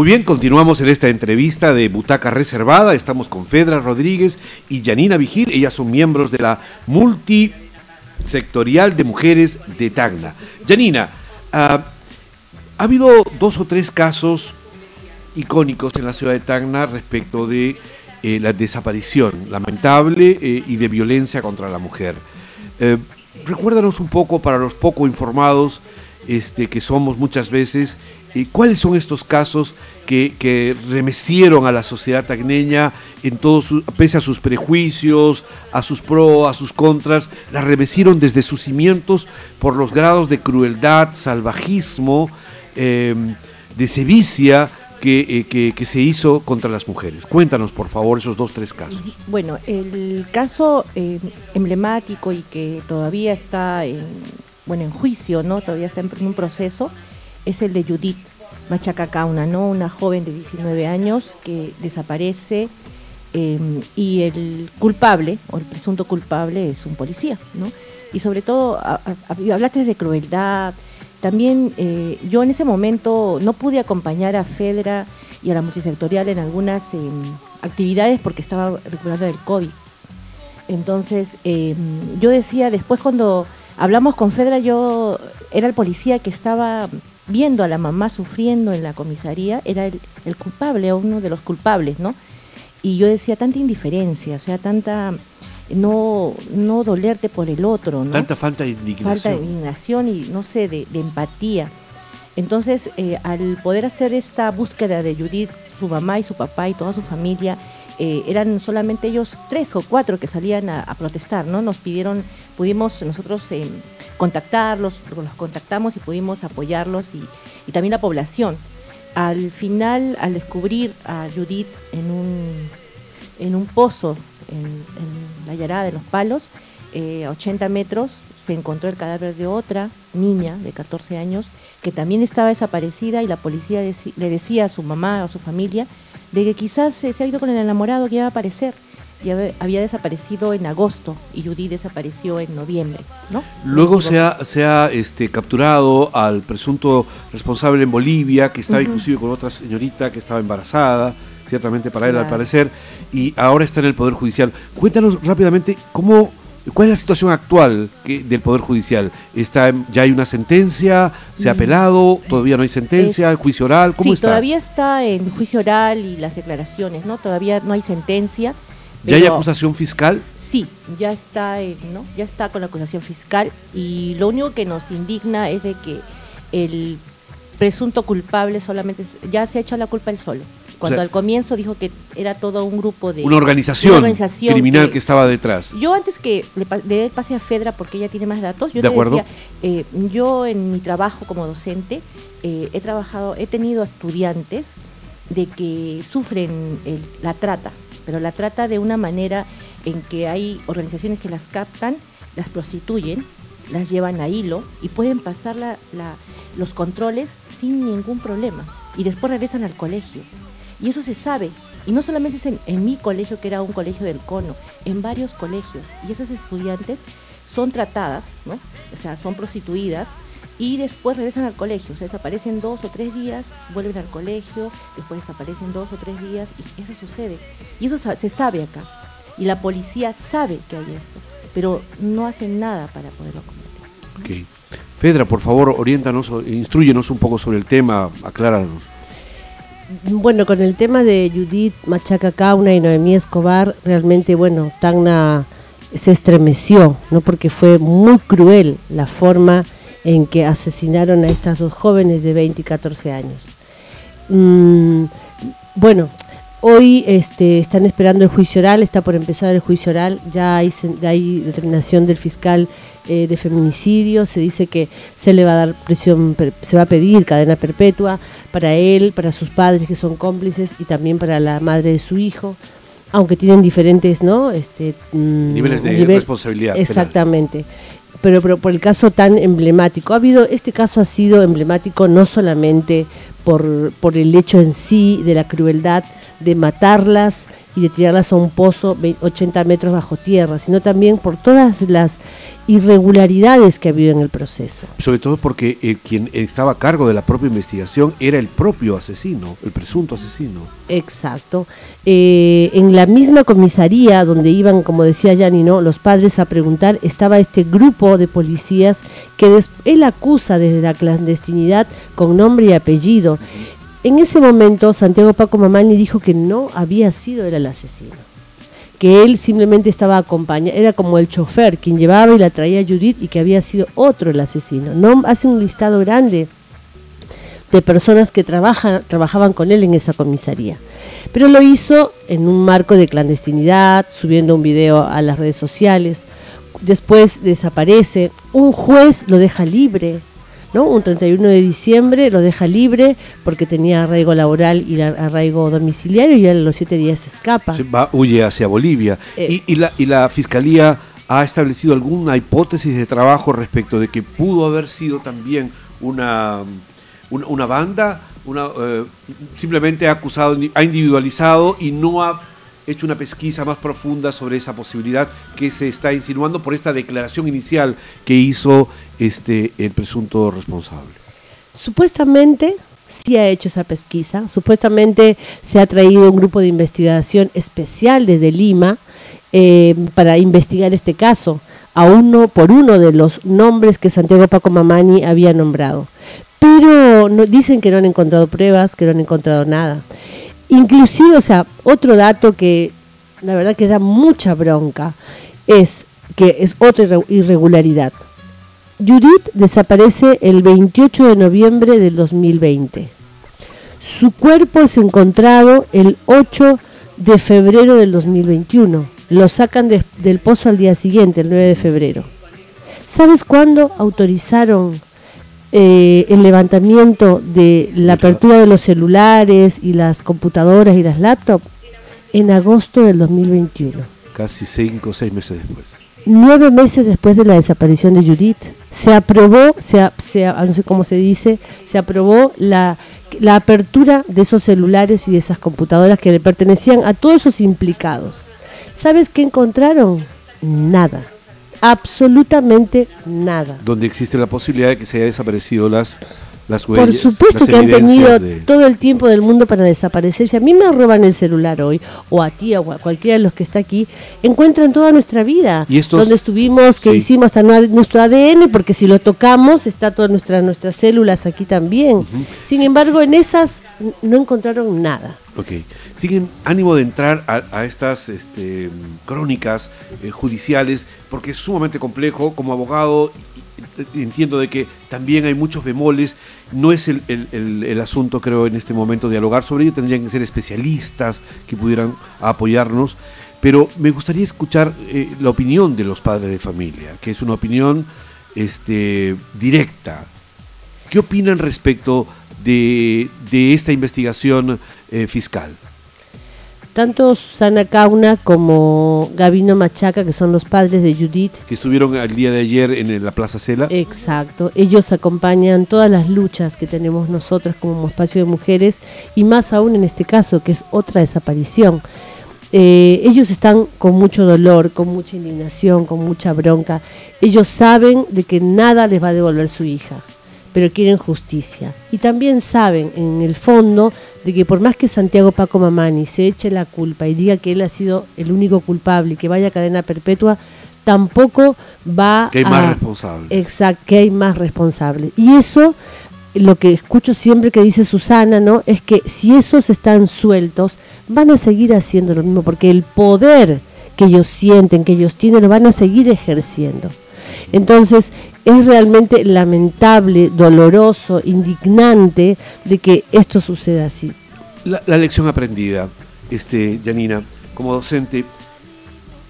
Muy bien, continuamos en esta entrevista de Butaca Reservada. Estamos con Fedra Rodríguez y Janina Vigil. Ellas son miembros de la multisectorial de mujeres de Tacna. Janina, ah, ha habido dos o tres casos icónicos en la ciudad de Tacna respecto de eh, la desaparición lamentable eh, y de violencia contra la mujer. Eh, recuérdanos un poco para los poco informados este, que somos muchas veces, eh, ¿cuáles son estos casos que, remecieron a la sociedad tacneña en todos su- pese a sus prejuicios, a sus pros, a sus contras, la remecieron desde sus cimientos por los grados de crueldad, salvajismo, eh, de sevicia que, eh, que- que se hizo contra las mujeres? Cuéntanos, por favor, esos dos, tres casos. Bueno, el caso eh, emblemático y que todavía está en, bueno, en juicio, ¿no? Todavía está en un proceso, es el de Judith Machacacauna, ¿no? Una joven de 19 años que desaparece eh, y el culpable, o el presunto culpable, es un policía, ¿no? Y sobre todo, a- hablaste de crueldad. También eh, yo en ese momento no pude acompañar a Fedra y a la multisectorial en algunas em, actividades porque estaba recuperando del COVID. Entonces, eh, yo decía, después cuando hablamos con Fedra, yo era el policía que estaba viendo a la mamá sufriendo en la comisaría, era el, el culpable, o uno de los culpables, ¿no? Y yo decía, tanta indiferencia, o sea, tanta no, no dolerte por el otro, ¿no? Tanta falta de indignación. falta de indignación y no sé, de, de empatía. Entonces, eh, al poder hacer esta búsqueda de Judith, su mamá y su papá y toda su familia, eh, eran solamente ellos tres o cuatro que salían a, a protestar, ¿no? Nos pidieron, pudimos nosotros eh, contactarlos, los contactamos y pudimos apoyarlos y, también la población. Al final, al descubrir a Judith en un, en un pozo en, la Yarada de los Palos, eh, a 80 metros, se encontró el cadáver de otra niña de 14 años que también estaba desaparecida y la policía le decía a su mamá o a su familia de que quizás eh, se ha ido con el enamorado que iba a aparecer. Ya había- desaparecido en agosto y Judy desapareció en noviembre, ¿no? Luego se ha, se ha este, capturado al presunto responsable en Bolivia, que estaba inclusive con otra señorita que estaba embarazada, ciertamente para él al parecer, y ahora está en el Poder Judicial. Cuéntanos rápidamente cómo, cuál es la situación actual que- del Poder Judicial. Está, ¿Ya hay una sentencia? ¿Se ha apelado? ¿Todavía no hay sentencia? Es- ¿Juicio oral? ¿Cómo sí, está? todavía está en juicio oral y las declaraciones, ¿no? Todavía no hay sentencia. ¿Ya hay acusación fiscal? Sí, ya está, en- ¿no? Ya está con la acusación fiscal y lo único que nos indigna es de que el presunto culpable solamente es- ya se ha hecho la culpa él solo. Cuando sea, al comienzo dijo que era todo un grupo de Una organización, una organización criminal que, estaba detrás. yo antes que le, dé el pase a Fedra porque ella tiene más datos, yo De te acuerdo. decía, eh, yo en mi trabajo como docente eh, he trabajado, he tenido estudiantes de que sufren el- la trata, pero la trata de una manera en que hay organizaciones que las captan, las prostituyen, las llevan a hilo y pueden pasar los controles sin ningún problema y después regresan al colegio. Y eso se sabe. Y no solamente es en, mi colegio, que era un colegio del cono, en varios colegios. Y esas estudiantes son tratadas. O sea, son prostituidas y después regresan al colegio. O sea, desaparecen dos o tres días, vuelven al colegio, después desaparecen dos o tres días y eso sucede. Y eso se sabe acá. Y la policía sabe que hay esto, pero no hacen nada para poderlo combatir. Ok. Fedra, por favor, oriéntanos, o instruyenos un poco sobre el tema, acláranos. Bueno, con el tema de Judith Machaca Cauna y Noemí Escobar, realmente, bueno, Tacna se estremeció, ¿no? Porque fue muy cruel la forma en que asesinaron a estas dos jóvenes de 20 y 14 años. Mm, bueno, hoy este, están esperando el juicio oral, está por empezar el juicio oral, ya hay, hay determinación del fiscal eh, de feminicidio, se dice que se le va a dar prisión, per- se va a pedir cadena perpetua para él, para sus padres que son cómplices y también para la madre de su hijo, aunque tienen diferentes, ¿no? Este, mm, Niveles de nivel- responsabilidad penal. Pero, pero por el caso tan emblemático. Ha habido, este caso ha sido emblemático no solamente por, por el hecho en sí de la crueldad de matarlas y de tirarlas a un pozo ve- 80 metros bajo tierra, sino también por todas las irregularidades que ha habido en el proceso. Sobre todo porque eh, quien estaba a cargo de la propia investigación era el propio asesino, el presunto asesino. Exacto. Eh, en la misma comisaría donde iban, como decía Yanni, ¿no? los padres a preguntar, estaba este grupo de policías que él acusa desde la clandestinidad con nombre y apellido. En ese momento, Santiago Paco Mamani dijo que no había sido él el asesino, que él simplemente estaba acompañado, era como el chofer quien llevaba y la traía a Judith y que había sido otro el asesino. No hace un listado grande de personas que trabajan, trabajaban con él en esa comisaría. Pero lo hizo en un marco de clandestinidad, subiendo un video a las redes sociales. Después desaparece, un juez lo deja libre, ¿no? Un 31 de diciembre lo deja libre porque tenía arraigo laboral y arraigo domiciliario y a los siete días se escapa. Se va, huye hacia Bolivia. Eh. y, y la, y la fiscalía ha establecido alguna hipótesis de trabajo respecto de que pudo haber sido también una, una, una banda, una, eh, simplemente ha acusado, ha individualizado y no ha hecho una pesquisa más profunda sobre esa posibilidad que se está insinuando por esta declaración inicial que hizo este el presunto responsable. Supuestamente sí ha hecho esa pesquisa, supuestamente se ha traído un grupo de investigación especial desde Lima eh, para investigar este caso, a uno por uno de los nombres que Santiago Paco Mamani había nombrado. Pero no, dicen que no han encontrado pruebas, que no han encontrado nada. Inclusive, o sea, otro dato que la verdad que da mucha bronca es que es otra irre- irregularidad. Judith desaparece el 28 de noviembre del 2020. Su cuerpo es encontrado el 8 de febrero del 2021. Lo sacan de- del pozo al día siguiente, el 9 de febrero. ¿Sabes cuándo autorizaron eh, el levantamiento de la apertura de los celulares y las computadoras y las laptops? En agosto del 2021 Casi cinco o seis meses después. nueve meses después de la desaparición de Judith. Se aprobó, se, se no sé cómo se dice, se aprobó la, la apertura de esos celulares y de esas computadoras que le pertenecían a todos esos implicados. ¿Sabes qué encontraron? Nada. Absolutamente nada. Donde existe la posibilidad de que se haya desaparecido las, las huellas. Por supuesto que han tenido de- todo el tiempo del mundo para desaparecer. Si a mí me roban el celular hoy, o a ti, o a cualquiera de los que está aquí, encuentran toda nuestra vida. Y estos- Donde estuvimos, que Sí. hicimos hasta nue- nuestro ADN, porque si lo tocamos, está todas nuestra, nuestras células aquí también. Sin embargo, en esas no encontraron nada. Ok. Siguen ánimo de entrar a, a estas este, crónicas eh, judiciales porque es sumamente complejo. Como abogado entiendo de que también hay muchos bemoles. No es el, el- asunto, creo, en este momento dialogar sobre ello. Tendrían que ser especialistas que pudieran apoyarnos. Pero me gustaría escuchar eh, la opinión de los padres de familia, que es una opinión este, directa, ¿Qué opinan respecto de, de esta investigación eh, fiscal? Tanto Susana Cauna como Gabino Machaca, que son los padres de Judith, Que estuvieron el día de ayer en la Plaza Cela. Exacto, ellos acompañan todas las luchas que tenemos nosotras como espacio de mujeres y más aún en este caso que es otra desaparición. Eh, ellos están con mucho dolor, con mucha indignación, con mucha bronca. Ellos saben de que nada les va a devolver su hija, pero quieren justicia. Y también saben en el fondo de que por más que Santiago Paco Mamani se eche la culpa y diga que él ha sido el único culpable y que vaya a cadena perpetua, tampoco va Que hay a... más responsables. Exacto, que hay más responsables. Y eso, lo que escucho siempre que dice Susana, ¿no? Es que si esos están sueltos, van a seguir haciendo lo mismo, porque el poder que ellos sienten, que ellos tienen, lo van a seguir ejerciendo. Entonces, es realmente lamentable, doloroso, indignante de que esto suceda así. La, lección aprendida, este, Janina, como docente,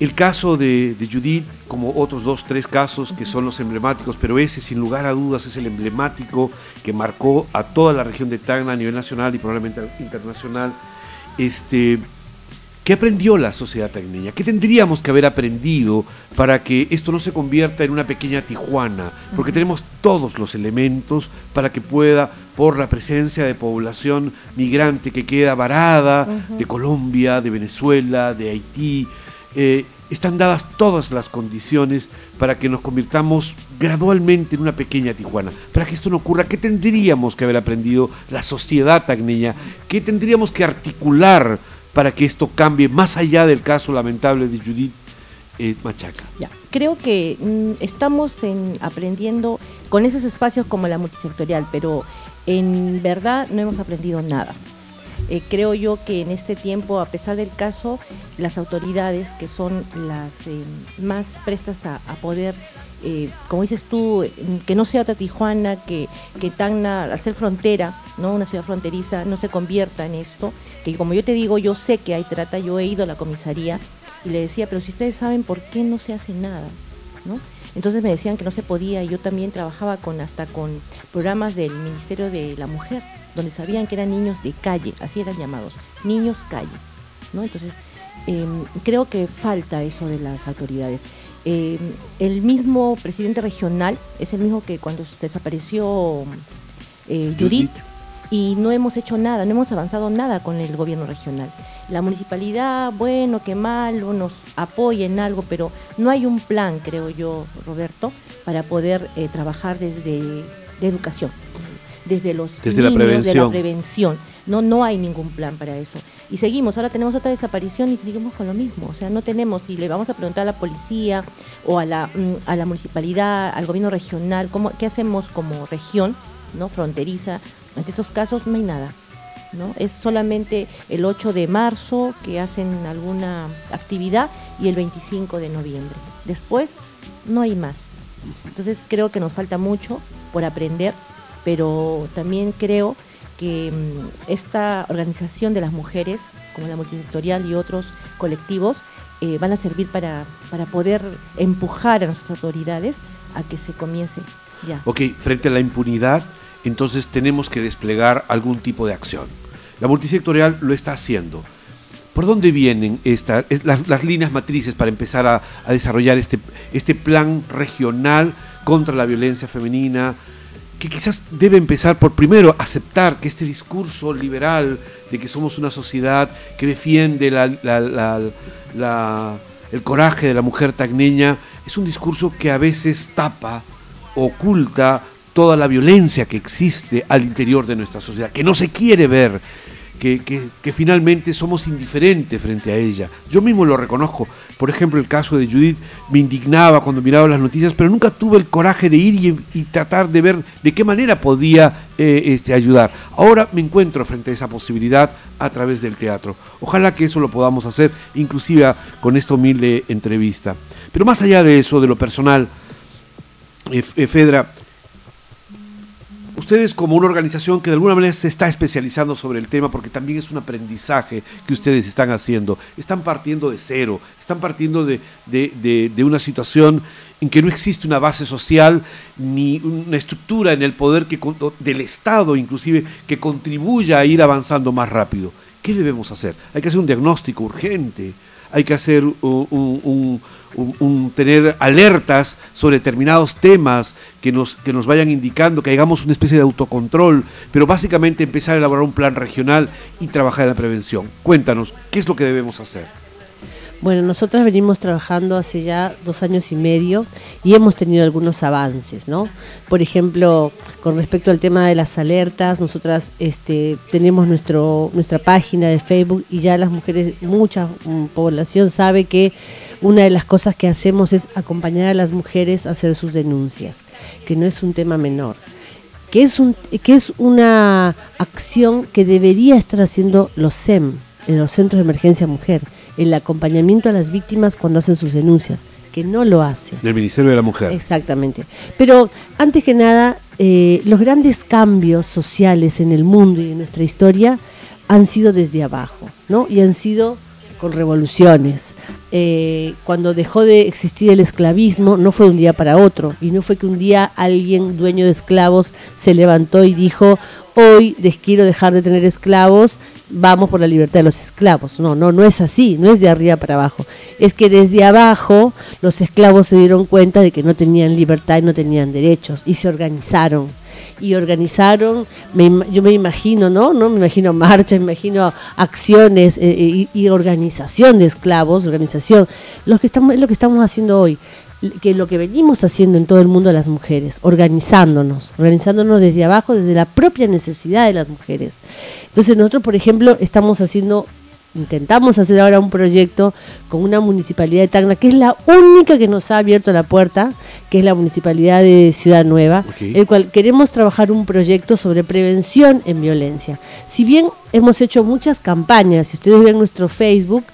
el caso de, de Judith, como otros dos, tres casos que son los emblemáticos, pero ese sin lugar a dudas es el emblemático que marcó a toda la región de Tacna a nivel nacional y probablemente internacional. Este, ¿Qué aprendió la sociedad tacneña? ¿Qué tendríamos que haber aprendido para que esto no se convierta en una pequeña Tijuana? Porque tenemos todos los elementos para que pueda por la presencia de población migrante que queda varada de Colombia, de Venezuela, de Haití. Eh, están dadas todas las condiciones para que nos convirtamos gradualmente en una pequeña Tijuana. Para que esto no ocurra, ¿qué tendríamos que haber aprendido la sociedad tagneña? ¿Qué tendríamos que articular para que esto cambie más allá del caso lamentable de Judith eh, Machaca? Creo que mm, estamos en, aprendiendo con esos espacios como la multisectorial, pero en verdad no hemos aprendido nada. Eh, creo yo que en este tiempo, a pesar del caso, las autoridades que son las eh, más prestas a, poder, como dices tú, mm, que no sea otra Tijuana, que, que Tacna, al ser frontera, no una ciudad fronteriza, no se convierta en esto, que como yo te digo, yo sé que hay trata, yo he ido a la comisaría y le decía, pero si ustedes saben por qué no se hace nada, ¿no? Entonces me decían que no se podía y yo también trabajaba con hasta con programas del Ministerio de la Mujer, donde sabían que eran niños de calle, así eran llamados, niños calle, ¿no? Entonces eh, creo que falta eso de las autoridades. Eh, el mismo presidente regional es el mismo que cuando desapareció eh, Judith, Judith. Y no hemos hecho nada, no hemos avanzado nada con el gobierno regional. La municipalidad, bueno, qué malo, nos apoya en algo, pero no hay un plan, creo yo, Roberto, para poder eh, trabajar desde de educación, desde los Desde la niños, de prevención. la prevención. No, no hay ningún plan para eso. Y seguimos, ahora tenemos otra desaparición y seguimos con lo mismo. O sea, no tenemos, y le vamos a preguntar a la policía o a la, mm, a la municipalidad, al gobierno regional, ¿cómo, ¿qué hacemos como región no fronteriza? Ante estos casos no hay nada. ¿no? Es solamente el 8 de marzo que hacen alguna actividad y el 25 de noviembre. Después no hay más. Entonces creo que nos falta mucho por aprender, pero también creo que mm, esta organización de las mujeres, como la multisectorial y otros colectivos, eh, van a servir para, para poder empujar a nuestras autoridades a que se comience ya. Ok, frente a la impunidad, entonces tenemos que desplegar algún tipo de acción. La multisectorial lo está haciendo. ¿Por dónde vienen las, líneas matrices para empezar a, desarrollar este, este plan regional contra la violencia femenina? Que quizás debe empezar por primero aceptar que este discurso liberal de que somos una sociedad que defiende el coraje de la mujer tagneña es un discurso que a veces tapa oculta toda la violencia que existe al interior de nuestra sociedad, que no se quiere ver, que, que- finalmente somos indiferentes frente a ella. Yo mismo lo reconozco. Por ejemplo, el caso de Judith me indignaba cuando miraba las noticias, pero nunca tuve el coraje de ir y, tratar de ver de qué manera podía eh, este, ayudar. Ahora me encuentro frente a esa posibilidad a través del teatro. Ojalá que eso lo podamos hacer, inclusive con esta humilde entrevista. Pero más allá de eso, de lo personal, eh, eh, ustedes como una organización que de alguna manera se está especializando sobre el tema, porque también es un aprendizaje que ustedes están haciendo, están partiendo de cero, están partiendo de, de- de- una situación en que no existe una base social ni una estructura en el poder que, del Estado inclusive que contribuya a ir avanzando más rápido. ¿Qué debemos hacer? Hay que hacer un diagnóstico urgente, hay que hacer un, tener alertas sobre determinados temas que nos, que nos vayan indicando, que hagamos una especie de autocontrol, pero básicamente empezar a elaborar un plan regional y trabajar en la prevención. Cuéntanos, ¿qué es lo que debemos hacer? Bueno, nosotras venimos trabajando hace ya dos años y medio y hemos tenido algunos avances, ¿no? Por ejemplo, con respecto al tema de las alertas, nosotras este, tenemos nuestro, nuestra página de Facebook y ya las mujeres, mucha mm, población sabe que una de las cosas que hacemos es acompañar a las mujeres a hacer sus denuncias, que no es un tema menor que es, un, que es una acción que debería estar haciendo los SEM, en los Centros de Emergencia Mujer, el acompañamiento a las víctimas cuando hacen sus denuncias, que no lo hace. Del Ministerio de la Mujer. Exactamente. Pero antes que nada, eh, los grandes cambios sociales en el mundo y en nuestra historia han sido desde abajo, ¿no? Y han sido con revoluciones. Eh, cuando dejó de existir el esclavismo, no fue de un día para otro, y no fue que un día alguien dueño de esclavos se levantó y dijo, hoy quiero dejar de tener esclavos, vamos por la libertad de los esclavos. No, no, no es así, no es de arriba para abajo. Es que desde abajo los esclavos se dieron cuenta de que no tenían libertad y no tenían derechos y se organizaron. Y organizaron, me yo me imagino, ¿no? ¿no? Me imagino marchas, me imagino acciones eh, eh, y, y organización de esclavos, organización. Lo que estamos, es lo que estamos haciendo hoy, que lo que venimos haciendo en todo el mundo las mujeres, organizándonos, organizándonos desde abajo, desde la propia necesidad de las mujeres. Entonces nosotros, por ejemplo, estamos haciendo intentamos hacer ahora un proyecto con una municipalidad de Tacna, que es la única que nos ha abierto la puerta, que es la municipalidad de Ciudad Nueva, Ok. el cual queremos trabajar un proyecto sobre prevención en violencia. Si bien hemos hecho muchas campañas, si ustedes ven nuestro Facebook,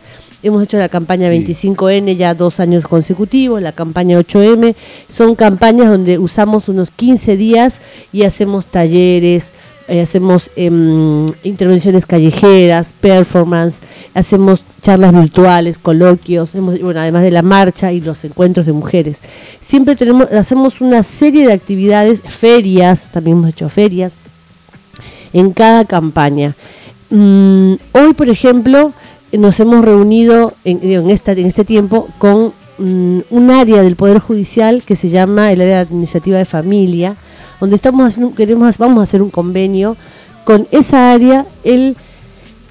hemos hecho la campaña 25N ya dos años consecutivos, la campaña 8M, son campañas donde usamos unos 15 días y hacemos talleres, eh, hacemos em, intervenciones callejeras, performance, hacemos charlas virtuales, coloquios, bueno, además de la marcha y los encuentros de mujeres. Siempre tenemos, hacemos una serie de actividades, ferias, también hemos hecho ferias, en cada campaña. Mm, hoy, por ejemplo, eh, nos hemos reunido en, esta, en este tiempo con mm, un área del Poder Judicial que se llama el área administrativa de familia, donde estamos haciendo, queremos, vamos a hacer un convenio con esa área, el,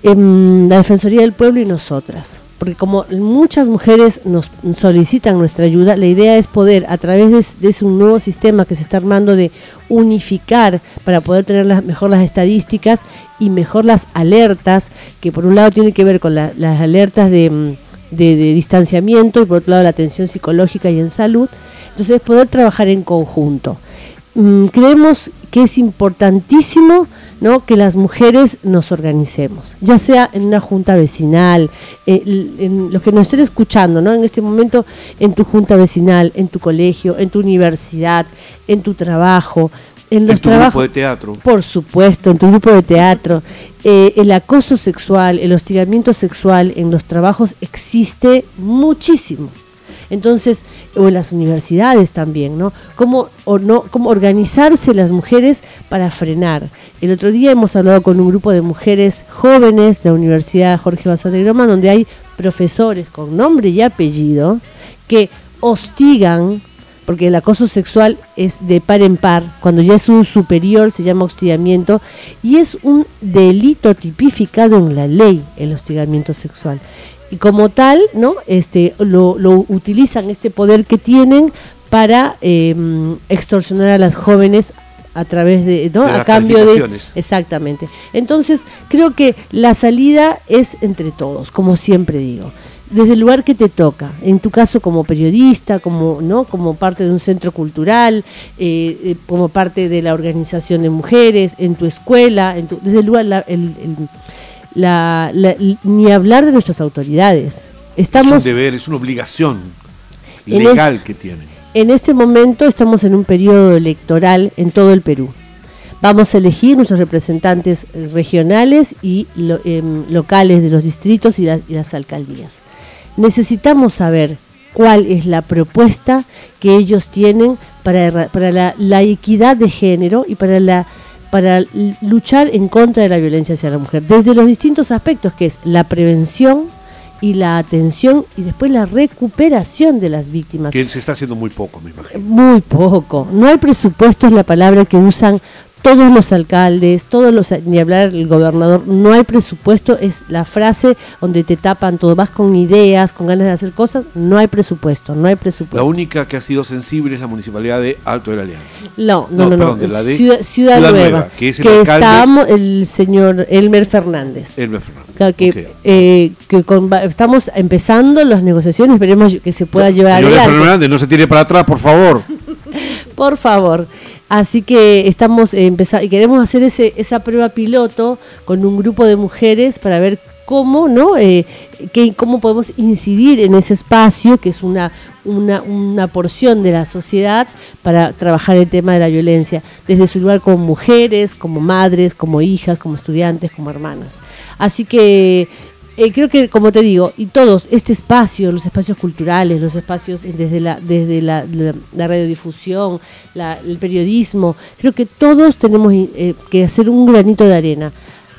em, la Defensoría del Pueblo y nosotras. Porque como muchas mujeres nos solicitan nuestra ayuda, la idea es poder, a través de, es- de ese un nuevo sistema que se está armando de unificar para poder tener mejor las estadísticas y mejor las alertas, que por un lado tiene que ver con la- las alertas mm, de distanciamiento y por otro lado la atención psicológica y en salud. Entonces, poder trabajar en conjunto. Mm, creemos que es importantísimo ¿no? que las mujeres nos organicemos, ya sea en una junta vecinal, eh, en los que nos estén escuchando ¿no? en este momento, en tu junta vecinal, en tu colegio, en tu universidad, en tu trabajo, en En los tu trabajos. grupo de teatro. Por supuesto, en tu grupo de teatro. Eh, el acoso sexual, el hostigamiento sexual en los trabajos existe muchísimo. Entonces, o en las universidades también, ¿no? ¿Cómo, o no, cómo organizarse las mujeres para frenar? El otro día hemos hablado con un grupo de mujeres jóvenes de la Universidad Jorge Basar y Roma, donde hay profesores con nombre y apellido que hostigan porque el acoso sexual es de par en par, cuando ya es un superior se llama hostigamiento y es un delito tipificado en la ley el hostigamiento sexual. Y como tal, ¿no? Este lo, lo utilizan este poder que tienen para eh, extorsionar a las jóvenes a través de, ¿no? De a cambio de exactamente. Entonces, creo que la salida es entre todos, como siempre digo desde el lugar que te toca, en tu caso como periodista, como no, como parte de un centro cultural, eh, eh, como parte de la organización de mujeres, en tu escuela, en tu, desde el lugar, la- el- el- la- la- ni hablar de nuestras autoridades. Estamos es un deber, es una obligación legal que tienen. en este momento estamos en un periodo electoral en todo el Perú. Vamos a elegir nuestros representantes eh, regionales y lo- em, locales de los distritos y las, y las alcaldías. Necesitamos saber cuál es la propuesta que ellos tienen para, para la, la equidad de género y para la para luchar en contra de la violencia hacia la mujer, desde los distintos aspectos que es la prevención y la atención y después la recuperación de las víctimas. Que se está haciendo muy poco, me imagino. Muy poco. No hay presupuesto, es la palabra que usan todos los alcaldes, todos los, ni hablar el gobernador, no hay presupuesto, es la frase donde te tapan todo, vas con ideas, con ganas de hacer cosas, no hay presupuesto, no hay La presupuesto. única que ha sido sensible es la municipalidad de Alto de la Alianza. No, no, No, perdón, la de Ciudad, Ciudad Ciudad Nueva, Nueva, que es el que alcalde- estamos el señor Elmer Fernández. Elmer Fernández. Claro que, Ok. eh, que con- va- estamos empezando las negociaciones, esperemos que se pueda llevar adelante. Fernández, no se tire para atrás, por favor. Por favor. Así que estamos empezando y queremos hacer ese, esa prueba piloto con un grupo de mujeres para ver cómo, ¿no? Eh, cómo podemos incidir en ese espacio que es una, una, una porción de la sociedad para trabajar el tema de la violencia desde su lugar como mujeres, como madres, como hijas, como estudiantes, como hermanas. Así que eh, creo que, como te digo, y todos, este espacio, los espacios culturales, los espacios desde la, desde la, la- la radiodifusión, la- el periodismo, creo que todos tenemos eh, que hacer un granito de arena,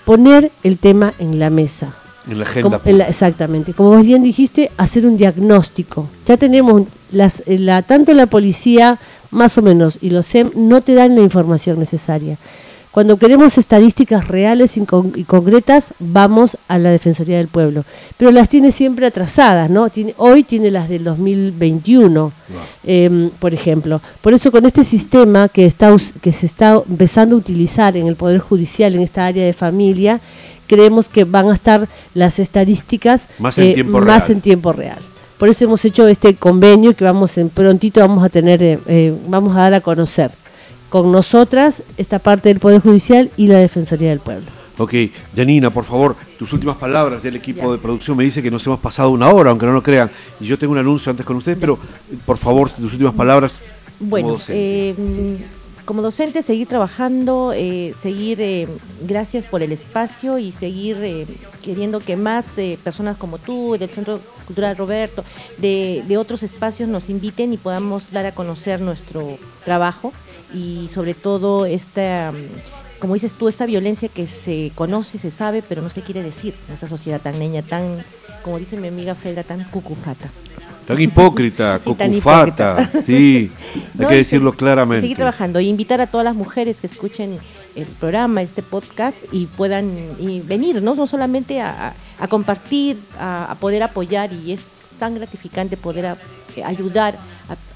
poner el tema en la mesa. En la agenda. Como- en la- exactamente. Como vos bien dijiste, hacer un diagnóstico. Ya tenemos las, eh, la, tanto la policía más o menos, y los SEM no te dan la información necesaria. Cuando queremos estadísticas reales y, con- y concretas, vamos a la Defensoría del Pueblo. Pero las tiene siempre atrasadas, ¿no? Tiene, hoy tiene las del 2021, em, por ejemplo. Por eso con este sistema que, está, que se está empezando a utilizar en el Poder Judicial, en esta área de familia, creemos que van a estar las estadísticas eh, Más en tiempo más real. en tiempo real. Por eso hemos hecho este convenio que vamos en prontito vamos a tener, eh, eh, vamos a dar a conocer con nosotras esta parte del Poder Judicial y la Defensoría del Pueblo. Ok, Janina, por favor, tus últimas palabras. Ya el equipo de producción me dice que nos hemos pasado una hora, aunque no lo crean. Y yo tengo un anuncio antes con ustedes, pero por favor, tus últimas palabras. como Bueno, docente. eh, como docente seguir trabajando, eh, seguir, eh, gracias por el espacio y seguir eh, queriendo que más eh, personas como tú, del Centro Cultural Roberto, de, de otros espacios nos inviten y podamos dar a conocer nuestro trabajo y sobre todo esta, mm, como dices tú, esta violencia que se conoce, se sabe, pero no se quiere decir en esa sociedad tan leña, tan, como dice mi amiga Felda, tan cucufata. Tan hipócrita, tan hipócrita. Sí, hay No, que decirlo se- claramente. Seguir trabajando y invitar a todas las mujeres que escuchen el programa, este podcast y puedan y venir, ¿no? No solamente a, compartir, a, a poder apoyar y es tan gratificante poder a- ayudar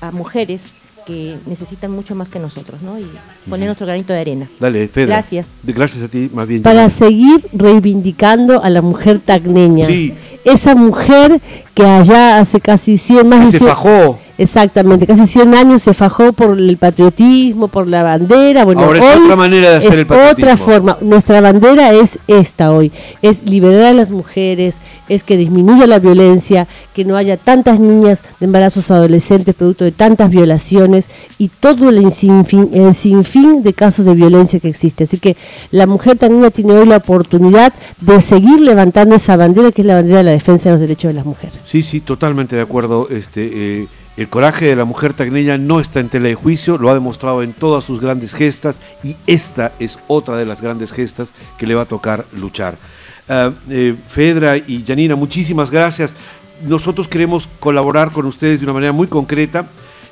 a, a mujeres que necesitan mucho más que nosotros, ¿no? Y poner nuestro granito de arena. Dale, Fedra. Gracias. De- Gracias a ti, más bien. Para Janina. seguir reivindicando a la mujer tacneña. Sí. Esa mujer que allá hace casi 100, más Que de se 100 fajó. Exactamente, casi 100 años se fajó por el patriotismo, por la bandera. Bueno, Ahora es hoy otra manera de hacer es el patriotismo. otra forma. Nuestra bandera es esta hoy, es liberar a las mujeres, es que disminuya la violencia, que no haya tantas niñas de embarazos adolescentes producto de tantas violaciones y todo el sinfín, el sinfín de casos de violencia que existe. Así que la mujer también tiene hoy la oportunidad de seguir levantando esa bandera que es la bandera de la defensa de los derechos de las mujeres. Sí, sí, totalmente de acuerdo. Este, eh, el coraje de la mujer tacneña no está en tela de juicio, lo ha demostrado en todas sus grandes gestas y esta es otra de las grandes gestas que le va a tocar luchar. Ah, eh, Fedra y Janina, muchísimas gracias. Nosotros queremos colaborar con ustedes de una manera muy concreta.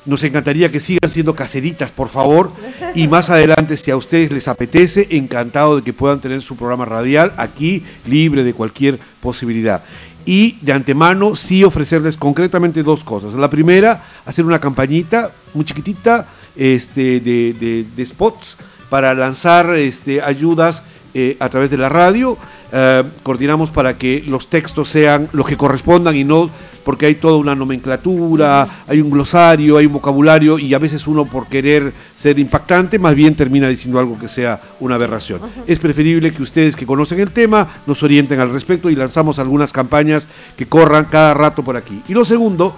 Nos encantaría que sigan siendo caseritas, por favor. Y más adelante, si a ustedes les apetece, encantado de que puedan tener su programa radial aquí, libre de cualquier posibilidad. Y de antemano, sí ofrecerles concretamente dos cosas. La primera, hacer una campañita muy chiquitita este, de, de- spots para lanzar este, ayudas eh, a través de la radio. Eh, coordinamos para que los textos sean los que correspondan y no porque hay toda una nomenclatura, hay un glosario, hay un vocabulario y a veces uno por querer ser impactante más bien termina diciendo algo que sea una aberración. Es preferible que ustedes que conocen el tema nos orienten al respecto y lanzamos algunas campañas que corran cada rato por aquí. Y lo segundo,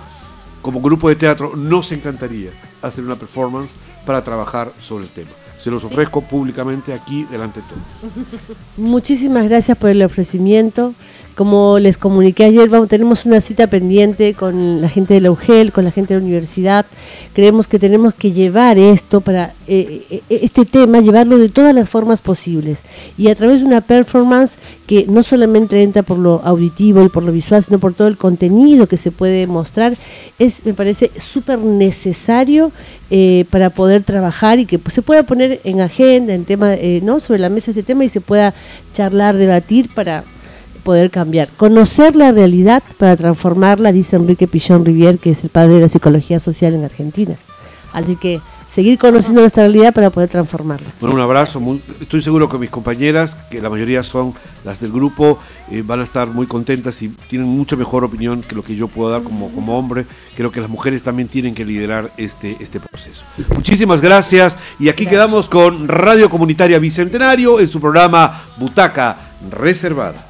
como grupo de teatro nos encantaría hacer una performance para trabajar sobre el tema. Se los ofrezco públicamente aquí delante de todos. Muchísimas gracias por el ofrecimiento. Como les comuniqué ayer, vamos, tenemos una cita pendiente con la gente de la UGEL, con la gente de la universidad. Creemos que tenemos que llevar esto para eh, eh, este tema, llevarlo de todas las formas posibles y a través de una performance que no solamente entra por lo auditivo y por lo visual, sino por todo el contenido que se puede mostrar, es me parece súper necesario eh, para poder trabajar y que pues, se pueda poner en agenda, en tema, eh, ¿no? sobre la mesa este tema y se pueda charlar, debatir para poder cambiar. Conocer la realidad para transformarla, dice Enrique Pichón Rivier, que es el padre de la psicología social en Argentina. Así que seguir conociendo nuestra realidad para poder transformarla. Bueno, un abrazo. muy- estoy seguro que mis compañeras, que la mayoría son las del grupo, eh, van a estar muy contentas y tienen mucha mejor opinión que lo que yo puedo dar como, como hombre. Creo que las mujeres también tienen que liderar este, este proceso. Muchísimas gracias. Y aquí quedamos con Radio Comunitaria Bicentenario en su programa Butaca Reservada.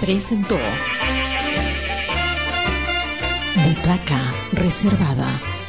Presentó Butaca Reservada.